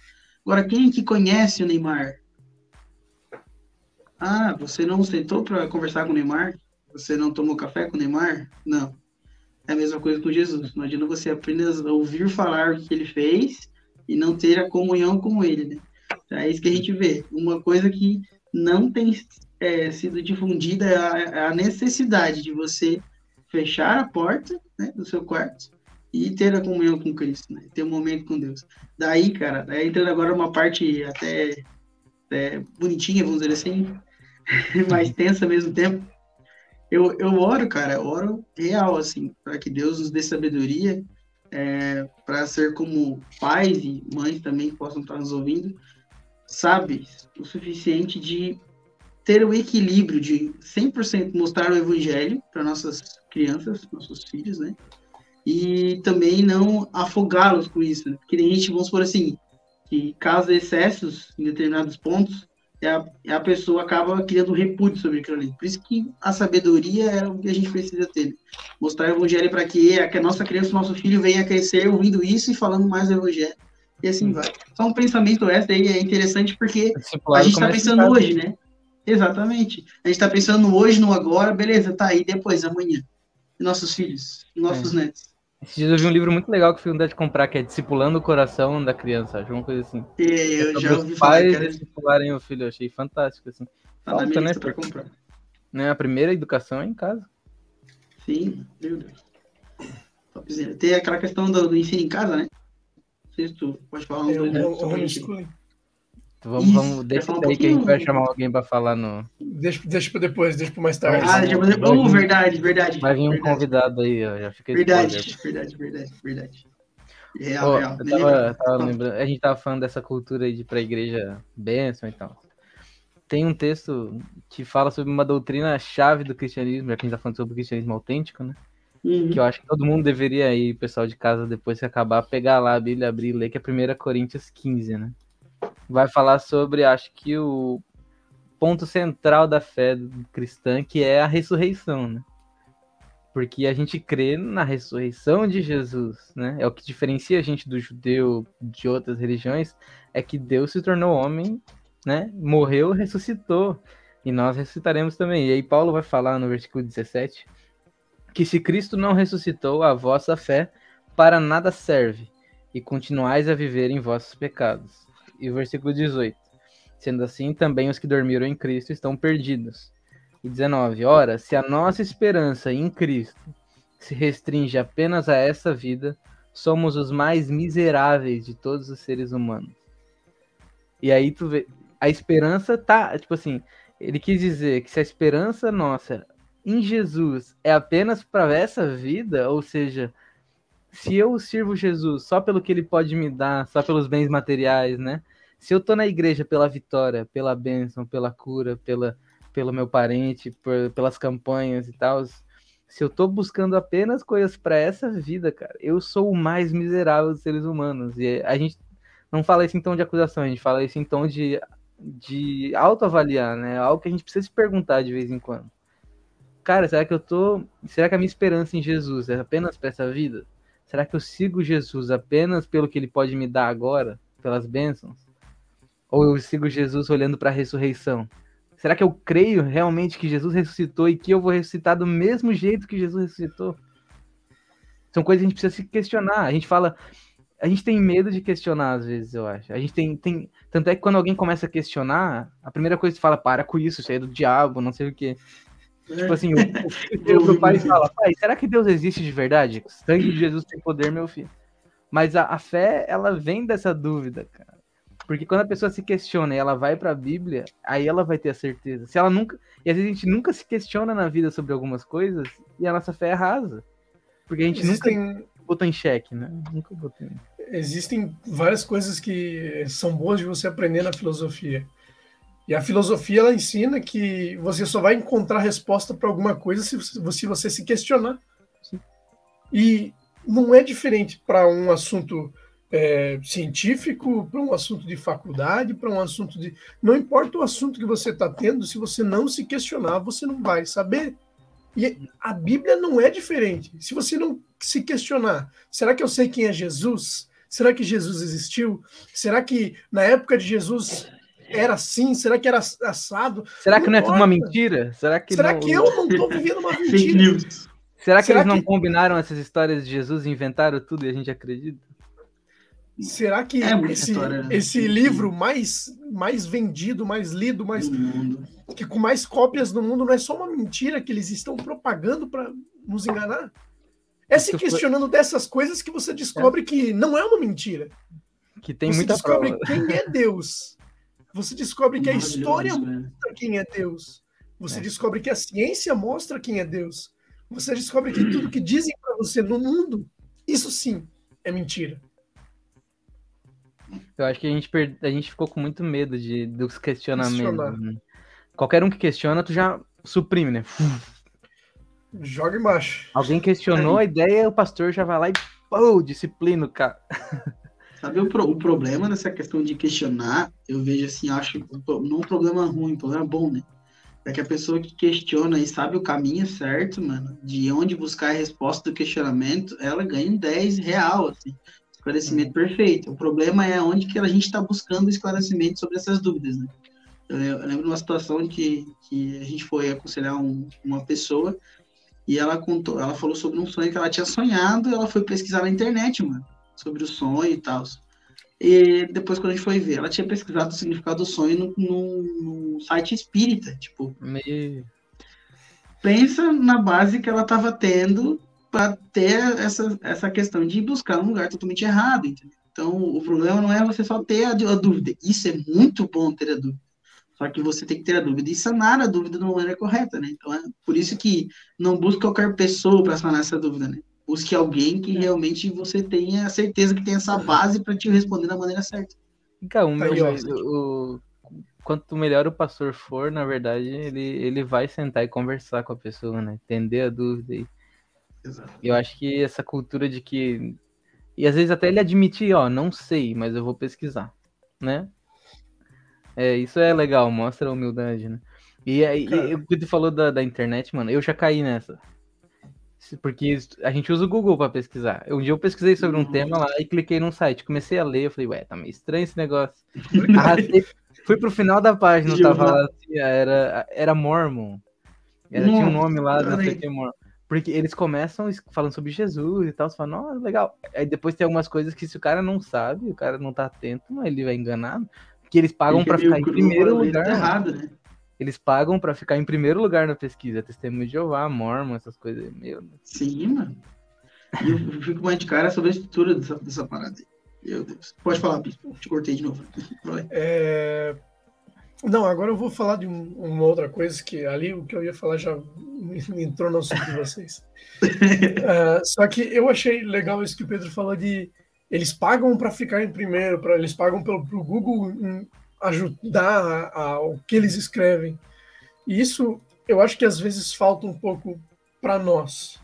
Agora, quem que conhece o Neymar? Ah, você não sentou para conversar com o Neymar? Você não tomou café com o Neymar? Não. É a mesma coisa com Jesus. Não adianta você apenas ouvir falar o que ele fez e não ter a comunhão com ele, né? É isso que a gente vê. Uma coisa que não tem é, sido difundida é a, é a necessidade de você fechar a porta né, do seu quarto e ter a comunhão com Cristo, né? Ter um momento com Deus. Daí, cara, daí entrando agora uma parte até, até bonitinha, vamos dizer assim, mais tensa ao mesmo tempo. Eu, eu oro, cara, eu oro real, assim, para que Deus nos dê sabedoria, é, para ser como pais e mães também que possam estar nos ouvindo, sabe o suficiente de ter o equilíbrio de 100% mostrar o evangelho para nossas crianças, nossos filhos, né? E também não afogá-los com isso, né? Porque tem gente, vamos por assim, que causa excessos em determinados pontos, e a, a pessoa acaba criando repúdio sobre aquilo ali. Por isso que a sabedoria é o que a gente precisa ter. né? Mostrar o evangelho para que, a- que a nossa criança, o nosso filho venha crescer ouvindo isso e falando mais do evangelho. E assim vai. Só um pensamento essa aí é interessante porque a gente está pensando hoje, né? Exatamente. A gente está pensando no hoje, no agora, beleza, tá aí depois, amanhã. E nossos filhos, nossos netos. Esses dias eu vi um livro muito legal que fui vontade de comprar, que é Discipulando o Coração da Criança, acho uma coisa assim. E eu Sobre já ouvi falar pais era discipularem o filho, eu achei fantástico, assim. tá na Falta, minha né? pra comprar. Né? A primeira educação é em casa. Sim, meu Deus. Topzera. Tem aquela questão do, do ensino em casa, né? Não sei se tu pode falar um É, o, dois o minutos sobre isso. Vamos, Isso, vamos deixa um isso aí que a gente vai chamar alguém pra falar no. Deixa, deixa pra depois, deixa pra mais tarde. Ah, deixa fazer. Oh, verdade, verdade. Vai vir um verdade, convidado aí, ó. Já fica Verdade, verdade, verdade, verdade. Real, Ó, real. tava, tava lembrando, a gente tava falando dessa cultura aí de ir pra igreja bênção e tal. Tem um texto que fala sobre uma doutrina chave do cristianismo, já que a gente tá falando sobre o cristianismo autêntico, né? Uhum. Que eu acho que todo mundo deveria ir, pessoal de casa, depois que acabar, pegar lá a Bíblia, abrir e ler, que é 1 Coríntios 15, né? Vai falar sobre, acho que o ponto central da fé cristã, que é a ressurreição, né? Porque a gente crê na ressurreição de Jesus, né? É o que diferencia a gente do judeu de outras religiões, é que Deus se tornou homem, né? Morreu, ressuscitou. E nós ressuscitaremos também. E aí Paulo vai falar no versículo 17 que se Cristo não ressuscitou, a vossa fé para nada serve, e continuais a viver em vossos pecados. E o versículo 18. Sendo assim, também os que dormiram em Cristo estão perdidos. E 19. Ora, se a nossa esperança em Cristo se restringe apenas a essa vida, somos os mais miseráveis de todos os seres humanos. E aí tu vê, a esperança tá, tipo assim, ele quis dizer que se a esperança nossa em Jesus é apenas para essa vida, ou seja, se eu sirvo Jesus só pelo que ele pode me dar, só pelos bens materiais, né? Se eu tô na igreja pela vitória, pela bênção, pela cura, pela, pelo meu parente, por, pelas campanhas e tal, se eu tô buscando apenas coisas para essa vida, cara, eu sou o mais miserável dos seres humanos. E a gente não fala isso em tom de acusação, a gente fala isso em tom de, de autoavaliar, né? Algo que a gente precisa se perguntar de vez em quando. Cara, será que eu tô. Será que a minha esperança em Jesus é apenas para essa vida? Será que eu sigo Jesus apenas pelo que ele pode me dar agora, pelas bênçãos? Ou eu sigo Jesus olhando para a ressurreição? Será que eu creio realmente que Jesus ressuscitou e que eu vou ressuscitar do mesmo jeito que Jesus ressuscitou? São coisas que a gente precisa se questionar. A gente fala, a gente tem medo de questionar às vezes, eu acho. A gente tem, tem tanto é que quando alguém começa a questionar, a primeira coisa que fala, para com isso, isso aí é do diabo, não sei o quê. Tipo assim, o, o filho chega pro pai e fala, pai, será que Deus existe de verdade? O sangue de Jesus tem poder, meu filho. Mas a, a fé, ela vem dessa dúvida, cara. Porque quando a pessoa se questiona e ela vai para a Bíblia, aí ela vai ter a certeza. Se ela nunca, e às vezes a gente nunca se questiona na vida sobre algumas coisas e a nossa fé é rasa. Porque a gente Existem, nunca botou em xeque, né? Nunca botou. em- existem várias coisas que são boas de você aprender na filosofia. E a filosofia ela ensina que você só vai encontrar resposta para alguma coisa se você, se você se questionar. E não é diferente para um assunto é, científico, para um assunto de faculdade, para um assunto de. Não importa o assunto que você está tendo, se você não se questionar, você não vai saber. E a Bíblia não é diferente. Se você não se questionar, será que eu sei quem é Jesus? Será que Jesus existiu? Será que na época de Jesus era assim? Será que era assado? Será que não é tudo uma mentira? Será que Será não... que eu não estou vivendo uma Fake mentira? news. Será que será eles não que- combinaram essas histórias de Jesus e inventaram tudo e a gente acredita? Será que É esse, história, né? esse livro mais, mais vendido, mais lido, mais, que com mais cópias no mundo não é só uma mentira que eles estão propagando para nos enganar? É se questionando dessas coisas que você descobre que não é uma mentira. Que tem você muita descobre prova. quem é Deus. Você descobre que a história né? mostra quem é Deus. Você É. descobre que a ciência mostra quem é Deus. Você descobre que tudo que dizem para você no mundo, isso sim é mentira. Eu acho que a gente, per... a gente ficou com muito medo de, dos questionamentos. Né? Qualquer um que questiona, tu já suprime, né? Joga embaixo. Alguém questionou a ideia, o pastor já vai lá e pô, disciplina o cara. Sabe o, pro- o problema dessa questão de questionar? Eu vejo assim, acho não um problema ruim, um problema bom, né? É que a pessoa que questiona e sabe o caminho certo, mano, de onde buscar a resposta do questionamento, ela ganha um 10 real, assim, esclarecimento perfeito. O problema é onde que a gente está buscando esclarecimento sobre essas dúvidas, né? Eu, eu lembro de uma situação que, que a gente foi aconselhar um- uma pessoa E ela contou, ela falou sobre um sonho que ela tinha sonhado, ela foi pesquisar na internet, mano, sobre o sonho e tal. E depois, quando a gente foi ver, ela tinha pesquisado o significado do sonho no, no site espírita. Tipo, Me... pensa na base que ela estava tendo para ter essa, essa questão de buscar um lugar totalmente errado, entendeu? Então, o problema não é você só ter a, a dúvida. Isso é muito bom ter a dúvida. Só que você tem que ter a dúvida e sanar a dúvida de uma maneira correta, né? Então, é por isso que não busque qualquer pessoa para sanar essa dúvida, né? Busque alguém que realmente você tenha certeza que tem essa base para te responder da maneira certa. Cara, o meu, Aí, ó, o- quanto melhor o pastor for, na verdade, ele, ele vai sentar e conversar com a pessoa, né? Entender a dúvida. E Exato. eu acho que essa cultura de que. E às vezes até ele admitir, ó, não sei, mas eu vou pesquisar, né? É, isso é legal, mostra a humildade, né? E aí, Cara. e o que tu falou da, da internet, mano, eu já caí nessa. Porque a gente usa o Google pra pesquisar. Um dia eu pesquisei sobre um Nossa. tema lá e cliquei num site. Comecei a ler, eu falei, ué, tá meio estranho esse negócio. Arrastei, fui pro final da página, tava Jeová. lá assim, era, era Mormon. Era, tinha um nome lá, não sei o que, Mormon. Porque eles começam falando sobre Jesus e tal, você fala, nossa, legal. Aí depois tem algumas coisas que se o cara não sabe, o cara não tá atento, ele vai enganado. Que eles pagam meio ficar em primeiro meio lugar. errado, né? Eles pagam pra ficar em primeiro lugar na pesquisa. Testemunho de Jeová, Mormon, essas coisas. Meu, Sim, mano. E eu fico mais de cara sobre a estrutura dessa, dessa parada aí. Meu Deus. Pode falar, Bispo. Te cortei de novo. É, Não, agora eu vou falar de um- uma outra coisa que ali o que eu ia falar já entrou no assunto de vocês. É, só que eu achei legal isso que o Pedro falou de eles pagam para ficar em primeiro, para eles pagam pelo pro Google hum, ajudar o que eles escrevem. E isso eu acho que às vezes falta um pouco para nós.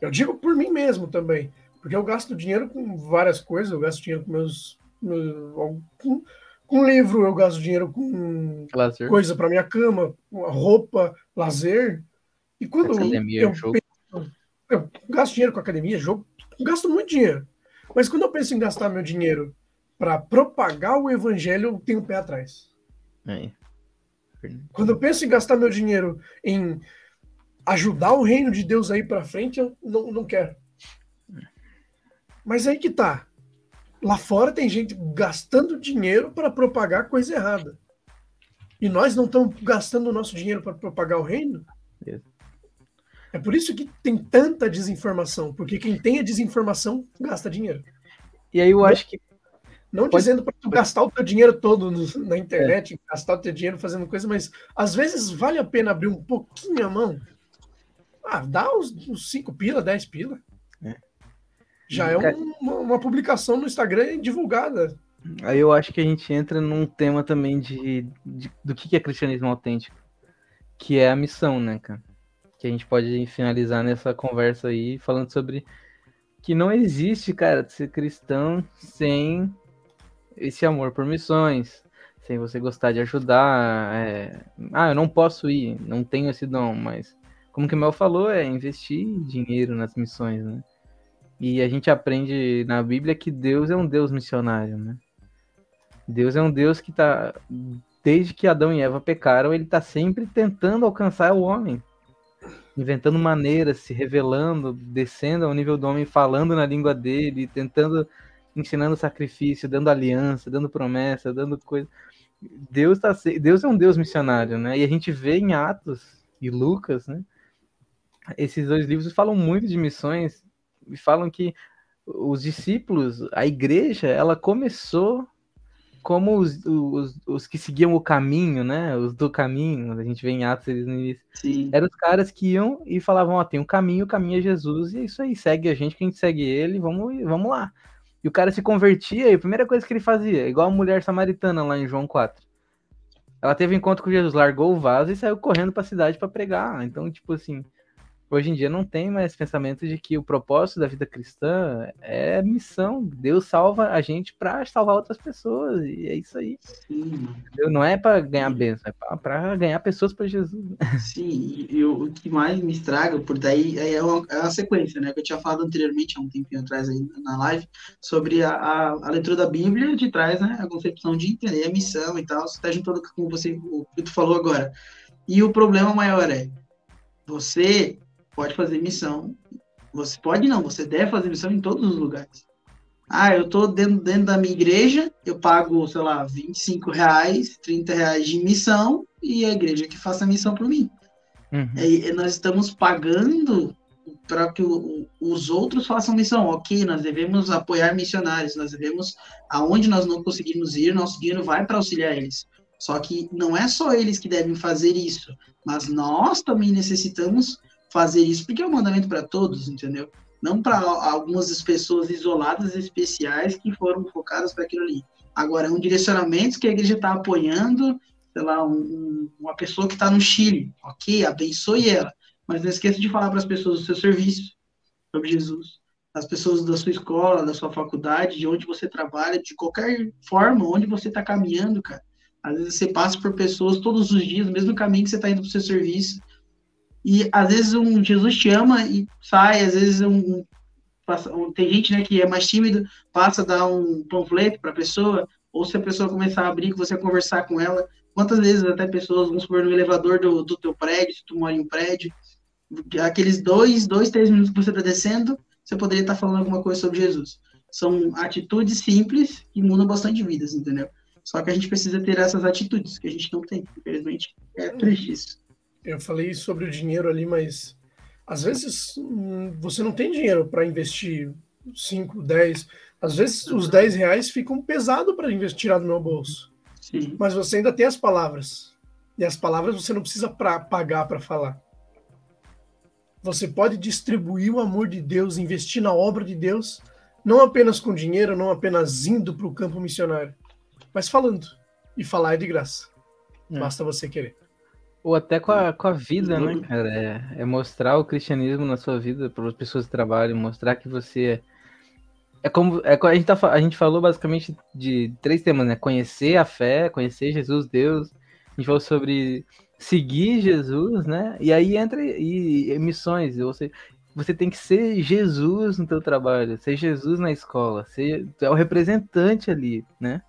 Eu digo por mim mesmo também, porque eu gasto dinheiro com várias coisas, eu gasto dinheiro com meus, meu- com, com livro, eu gasto dinheiro com lazer. coisa para minha cama, roupa, lazer. E quando Academia, eu, jogo. penso- eu gasto dinheiro com academia, jogo, gasto muito dinheiro. Mas quando eu penso em gastar meu dinheiro para propagar o evangelho, eu tenho o pé atrás. Aí. Quando eu penso em gastar meu dinheiro em ajudar o reino de Deus aí para frente, eu não, não quero. Mas aí que tá. Lá fora tem gente gastando dinheiro para propagar coisa errada. E nós não estamos gastando o nosso dinheiro para propagar o reino? Isso. É por isso que tem tanta desinformação, porque quem tem a desinformação gasta dinheiro. E aí eu acho que Não Pode- dizendo para tu gastar o teu dinheiro todo no- na internet, gastar o teu dinheiro fazendo coisa, mas às vezes vale a pena abrir um pouquinho a mão. Ah, dá uns, uns 5 pila, 10 pila. É. Já é um- uma, uma publicação no Instagram divulgada. Aí eu acho que a gente entra num tema também de, de- do que que é cristianismo autêntico, que é a missão, né, cara? Que a gente pode finalizar nessa conversa aí falando sobre que não existe, cara, ser cristão sem esse amor por missões, sem você gostar de ajudar. é, Ah, eu não posso ir, não tenho esse dom, mas como que o Mel falou, é investir dinheiro nas missões, né? E a gente aprende na Bíblia que Deus é um Deus missionário, né? Deus é um Deus que tá. Desde que Adão e Eva pecaram, ele tá sempre tentando alcançar o homem. Inventando maneiras, se revelando, descendo ao nível do homem, falando na língua dele, tentando, ensinando sacrifício, dando aliança, dando promessa, dando coisa. Deus, tá, Deus é um Deus missionário, né? E a gente vê em Atos e Lucas, né? Esses dois livros falam muito de missões e falam que os discípulos, a igreja, ela começou como os, os, os que seguiam o caminho, né? Os do caminho, a gente vê em Atos eles no início. Sim. Eram os caras que iam e falavam, ó, tem um caminho, o caminho é Jesus, e é isso aí, segue a gente, que a gente segue ele, vamos, vamos lá. E o cara se convertia, e a primeira coisa que ele fazia, igual a mulher samaritana lá em João 4. Ela teve um encontro com Jesus, largou o vaso e saiu correndo para a cidade para pregar. Então, tipo assim, hoje em dia não tem mais pensamento de que o propósito da vida cristã é missão. Deus salva a gente para salvar outras pessoas, e é isso aí. Sim, entendeu? Não é para ganhar bênção, é para ganhar pessoas para Jesus. Sim, e, o, que mais me estraga, por daí, é uma, é uma sequência, né? Que eu tinha falado anteriormente, há um tempinho atrás aí na live, sobre a, a, a leitura da Bíblia de trás, né? A concepção de entender a missão e tal, está juntando com você, o que tu falou agora. E o problema maior é, você pode fazer missão. Você pode não, você deve fazer missão em todos os lugares. Ah, eu tô dentro, dentro da minha igreja, eu pago, sei lá, 25 reais, 30 reais de missão, e a igreja que faça a missão por mim. Uhum. É, nós estamos pagando para que o, os outros façam missão. Ok, nós devemos apoiar missionários, nós devemos, aonde nós não conseguimos ir, nosso dinheiro vai para auxiliar eles. Só que não é só eles que devem fazer isso, mas nós também necessitamos fazer isso, porque é um mandamento para todos, entendeu? Não para algumas pessoas isoladas especiais que foram focadas para aquilo ali. Agora, é um direcionamento que a igreja está apoiando, sei lá, um, uma pessoa que está no Chile, ok, abençoe ela, mas não esqueça de falar para as pessoas do seu serviço sobre Jesus, as pessoas da sua escola, da sua faculdade, de onde você trabalha, de qualquer forma, onde você está caminhando, cara. Às vezes você passa por pessoas todos os dias, mesmo caminho que você está indo para o seu serviço, e às vezes um Jesus te ama e sai, às vezes um, um tem gente né, que é mais tímido, passa a dar um panfleto para a pessoa, ou se a pessoa começar a abrir, você conversar com ela. Quantas vezes até pessoas vão supor no elevador do, do teu prédio, se tu mora em um prédio, aqueles dois, dois, três minutos que você está descendo, você poderia estar tá falando alguma coisa sobre Jesus. São atitudes simples que mudam bastante vidas, entendeu? Só que a gente precisa ter essas atitudes que a gente não tem, infelizmente. É triste isso eu falei sobre o dinheiro ali, mas às vezes hum, você não tem dinheiro para investir 5, 10. Às vezes os 10 reais ficam pesado para tirar do meu bolso. Sim. Mas você ainda tem as palavras. E as palavras você não precisa pra, pagar para falar. Você pode distribuir o amor de Deus, investir na obra de Deus, não apenas com dinheiro, não apenas indo para o campo missionário, mas falando. E falar é de graça. É. Basta você querer. Ou até com a, com a vida, né, cara? É, é mostrar o cristianismo na sua vida para as pessoas que trabalham, mostrar que você é como é, a, gente tá, a gente falou basicamente de três temas, né? Conhecer a fé, conhecer Jesus, Deus. A gente falou sobre seguir Jesus, né? E aí entra e, e missões. Você, você tem que ser Jesus no teu trabalho, ser Jesus na escola, ser é o representante ali, né?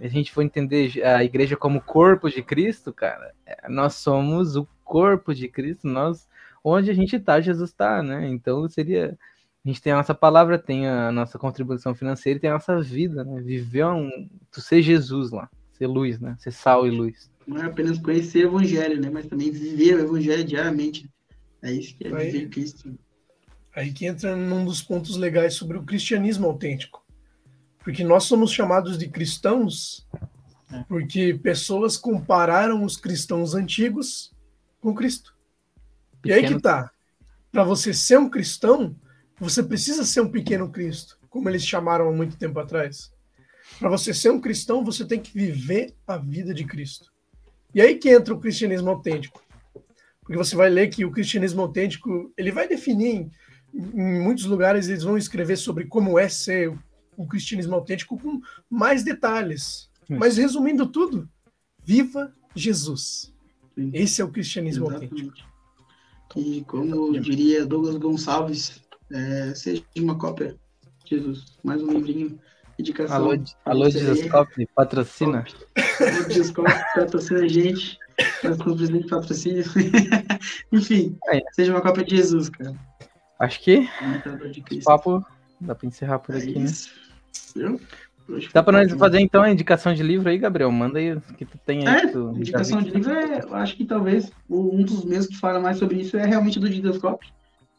A gente for entender a igreja como corpo de Cristo, cara, é, nós somos o corpo de Cristo, nós onde a gente está, Jesus está, né? Então seria a gente tem a nossa palavra, tem a nossa contribuição financeira e tem a nossa vida, né? Viver um, tu ser Jesus lá, ser luz, né? Ser sal e luz. Não é apenas conhecer o evangelho, né? Mas também viver o evangelho diariamente. É isso que é aí, viver Cristo. Aí que entra num dos pontos legais sobre o cristianismo autêntico porque nós somos chamados de cristãos é. porque pessoas compararam os cristãos antigos com Cristo. Pequeno. E aí que tá. Para você ser um cristão, você precisa ser um pequeno Cristo, como eles chamaram há muito tempo atrás. Para você ser um cristão, você tem que viver a vida de Cristo. E aí que entra o cristianismo autêntico. Porque você vai ler que o cristianismo autêntico, ele vai definir em muitos lugares eles vão escrever sobre como é ser o cristianismo autêntico com mais detalhes. Mas resumindo tudo, viva Jesus. Sim. Esse é o cristianismo Exatamente. autêntico. E como diria Douglas Gonçalves, é, seja uma cópia de Jesus. Mais um livrinho. Indicação. Alô, alô Discop, patrocina. Alô, Discop, patrocina a gente. Nós somos presidente de patrocínio. Enfim, é. seja uma cópia de Jesus, cara. Acho que o papo dá para encerrar por é aqui, né? isso. né? Dá pra nós fazer então a indicação de livro aí, Gabriel? Manda aí o que tu tem aí. É, tu indicação de livro é, eu acho que talvez um dos meus que fala mais sobre isso é realmente do Didascope.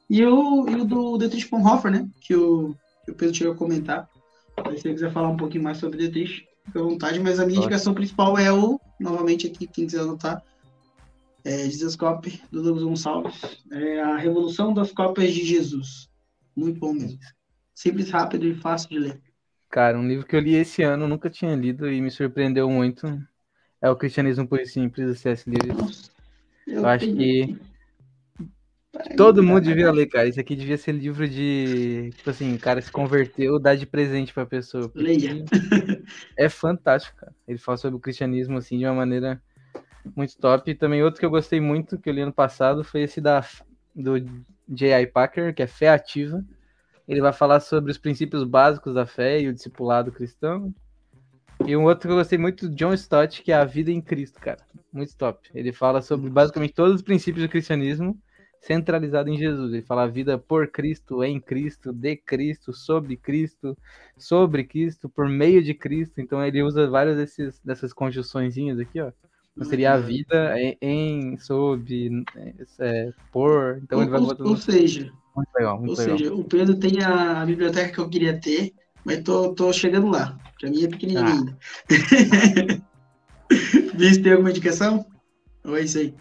E o, e o do Dietrich Bonhoeffer, né? Que o, que o Pedro chegou a comentar. Se você quiser falar um pouquinho mais sobre Dietrich, fica à vontade. Mas a minha indicação principal é o, novamente aqui, quem quiser anotar, é Didascope, do Douglas Gonçalves. É a Revolução das Cópias de Jesus. Muito bom mesmo. Simples, rápido e fácil de ler. Cara, um livro que eu li esse ano, nunca tinha lido e me surpreendeu muito. É o Cristianismo Puro e Simples, do C.S. Lewis. Eu, eu acho que todo mundo devia ler, cara. Isso aqui devia ser livro de. Tipo assim, o cara se converteu, dá de presente pra pessoa. Leia. É fantástico, cara. Ele fala sobre o cristianismo, assim, de uma maneira muito top. E também outro que eu gostei muito, que eu li ano passado, foi esse da, do J.I. Packer, que é Fé Ativa. Ele vai falar sobre os princípios básicos da fé e o discipulado cristão. E um outro que eu gostei muito, John Stott, que é a vida em Cristo, cara. Muito top. Ele fala sobre basicamente todos os princípios do cristianismo centralizado em Jesus. Ele fala a vida por Cristo, em Cristo, de Cristo, sobre Cristo, sobre Cristo, por meio de Cristo. Então ele usa várias desses, dessas conjunçõezinhas aqui, ó. Então seria a vida em, em sob, é, por. Então ele vai botando. ou seja, Muito legal, muito ou legal. seja, o Pedro tem a biblioteca que eu queria ter, mas tô, tô chegando lá. Pra mim é pequenininho Ah. ainda. Visto, tem alguma indicação? Ou é isso aí?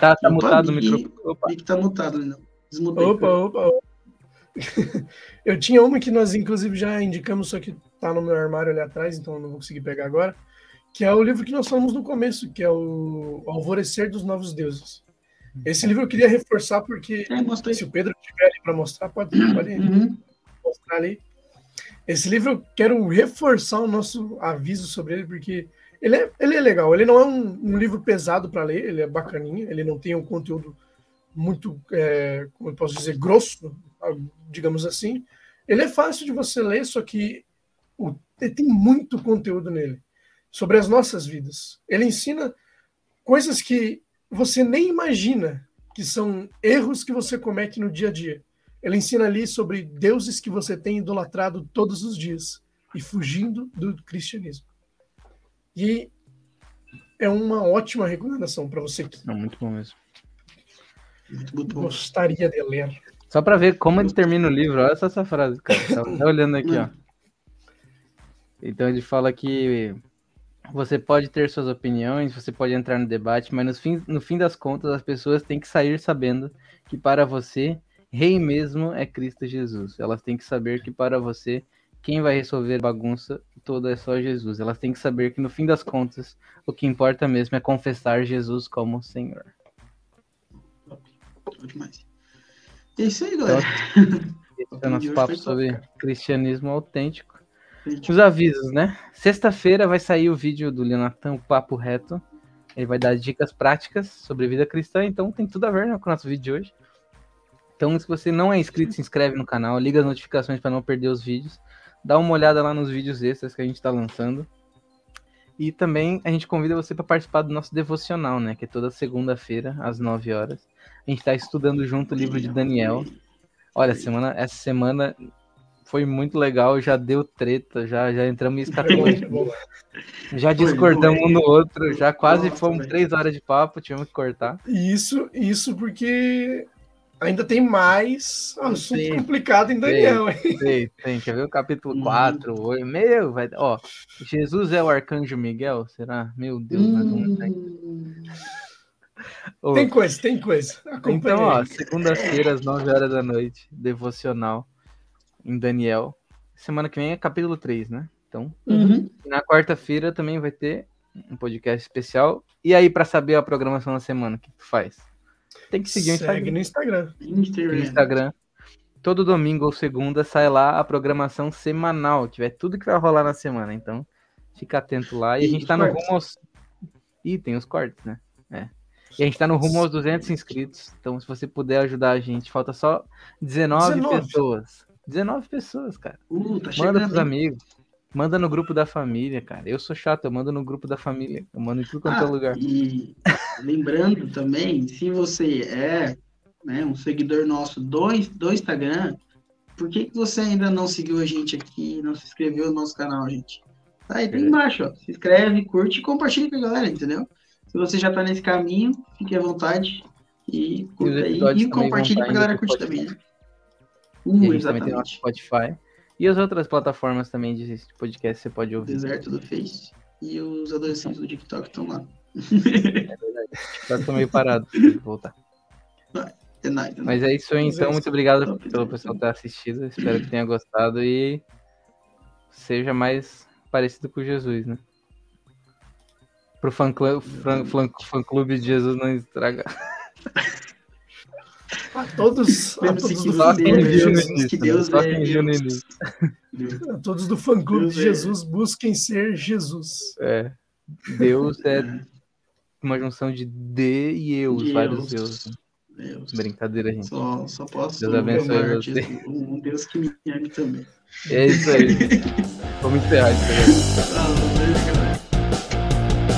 Tá, tá Opa, mutado o Vicky. microfone. Opa. Vi que tá mutado, não. Desmutei. Opa, opa, opa. Eu tinha uma que nós, inclusive, já indicamos, só que tá no meu armário ali atrás, então eu não vou conseguir pegar agora. Que é o livro que nós falamos no começo, que é o Alvorecer dos Novos Deuses. Esse livro eu queria reforçar porque, É, se o Pedro tiver ali para mostrar, pode, pode Uhum. mostrar ali. Esse livro eu quero reforçar o nosso aviso sobre ele, porque ele é, ele é legal. Ele não é um, um livro pesado para ler, ele é bacaninha, ele não tem um conteúdo muito, é, como eu posso dizer, grosso, digamos assim. Ele é fácil de você ler, só que o, tem muito conteúdo nele sobre as nossas vidas. Ele ensina coisas que você nem imagina que são erros que você comete no dia a dia. Ele ensina ali sobre deuses que você tem idolatrado todos os dias e fugindo do cristianismo. E é uma ótima recomendação para você que Não, muito bom mesmo. Muito, muito bom. gostaria de ler. Só pra ver como ele termina o livro, olha só essa frase, cara. Tava até olhando aqui, ó. Então ele fala que você pode ter suas opiniões, você pode entrar no debate, mas no fim, no fim das contas as pessoas têm que sair sabendo que para você, rei mesmo é Cristo Jesus. Elas têm que saber que para você, quem vai resolver a bagunça toda é só Jesus. Elas têm que saber que no fim das contas, o que importa mesmo é confessar Jesus como Senhor. Bom demais. É isso aí, galera. Esse é nosso papo top, sobre cristianismo autêntico. Os avisos, né? Sexta-feira vai sair o vídeo do Leonatan, o Papo Reto. Ele vai dar dicas práticas sobre vida cristã, então tem tudo a ver né, com o nosso vídeo de hoje. Então, se você não é inscrito, se inscreve no canal, liga as notificações para não perder os vídeos. Dá uma olhada lá nos vídeos extras que a gente está lançando. E também a gente convida você para participar do nosso devocional, né? Que é toda segunda-feira, às 9 horas. A gente está estudando junto o livro de Daniel. Olha, semana, essa semana foi muito legal, já deu treta, já, já entramos em escatologia, já discordamos um no outro, já quase Nossa, fomos velho. três horas de papo, tivemos que cortar. Isso, isso porque ainda tem mais assunto Sim. complicado em Daniel. hein? Tem, tem, quer ver o capítulo Uhum. 4, 8, meu, vai, ó, Jesus é o arcanjo Miguel, será? Meu Deus, hum, Ô, Tem coisa, tem coisa. Então, ó, às 9 horas da noite, devocional em Daniel. Semana que vem é capítulo 3, né? Então, uhum. na quarta-feira também vai ter um podcast especial. E aí, pra saber a programação da semana, o que tu faz? Tem que seguir o Segue Instagram. no Instagram. no Instagram. Instagram. Todo domingo ou segunda sai lá a programação semanal, que é tudo que vai rolar na semana. Então, fica atento lá. E, a E gente os tá no rumo aos. Ih, tem os cortes, né? É. E a gente tá no rumo aos 200 inscritos. Então, se você puder ajudar a gente, falta só 19, 19. pessoas. 19 pessoas, cara. Uh, tá Manda pros amigos. Manda no grupo da família, cara. Eu sou chato, eu mando no grupo da família. Eu mando em tudo quanto é Ah, lugar. E lembrando também, se você é né, um seguidor nosso do, do Instagram, por que, que você ainda não seguiu a gente aqui, não se inscreveu no nosso canal, gente? Tá aí, tá aí embaixo, ó. Se inscreve, curte e compartilha com a galera, entendeu? Se você já tá nesse caminho, fique à vontade e curta aí e também compartilhe vão pra galera curtir também, né? E a gente também tem o nosso exatamente. Spotify. E as outras plataformas também de podcast você pode O ouvir. deserto do Face e os adolescentes do TikTok estão lá. Só tô meio parado, voltar. É nice, né? Mas é isso aí, é então. Muito obrigado pelo pessoal ter assistido. Espero que tenha gostado e seja mais parecido com Jesus, né? Pro fã, fã, fã, fã clube de Jesus não estragar. A todos, a todos que do é de Deus, Jesus, início, que Deus né? Só é Deus. a todos do fã-clube de Deus é- Jesus, busquem ser Jesus. É. Deus é uma junção de D e Eus, De vários Eus. Eus. né? Deus. Brincadeira, gente. Só, só posso Deus abençoe um Deus que me ame também. É isso aí. Vamos encerrar isso aí.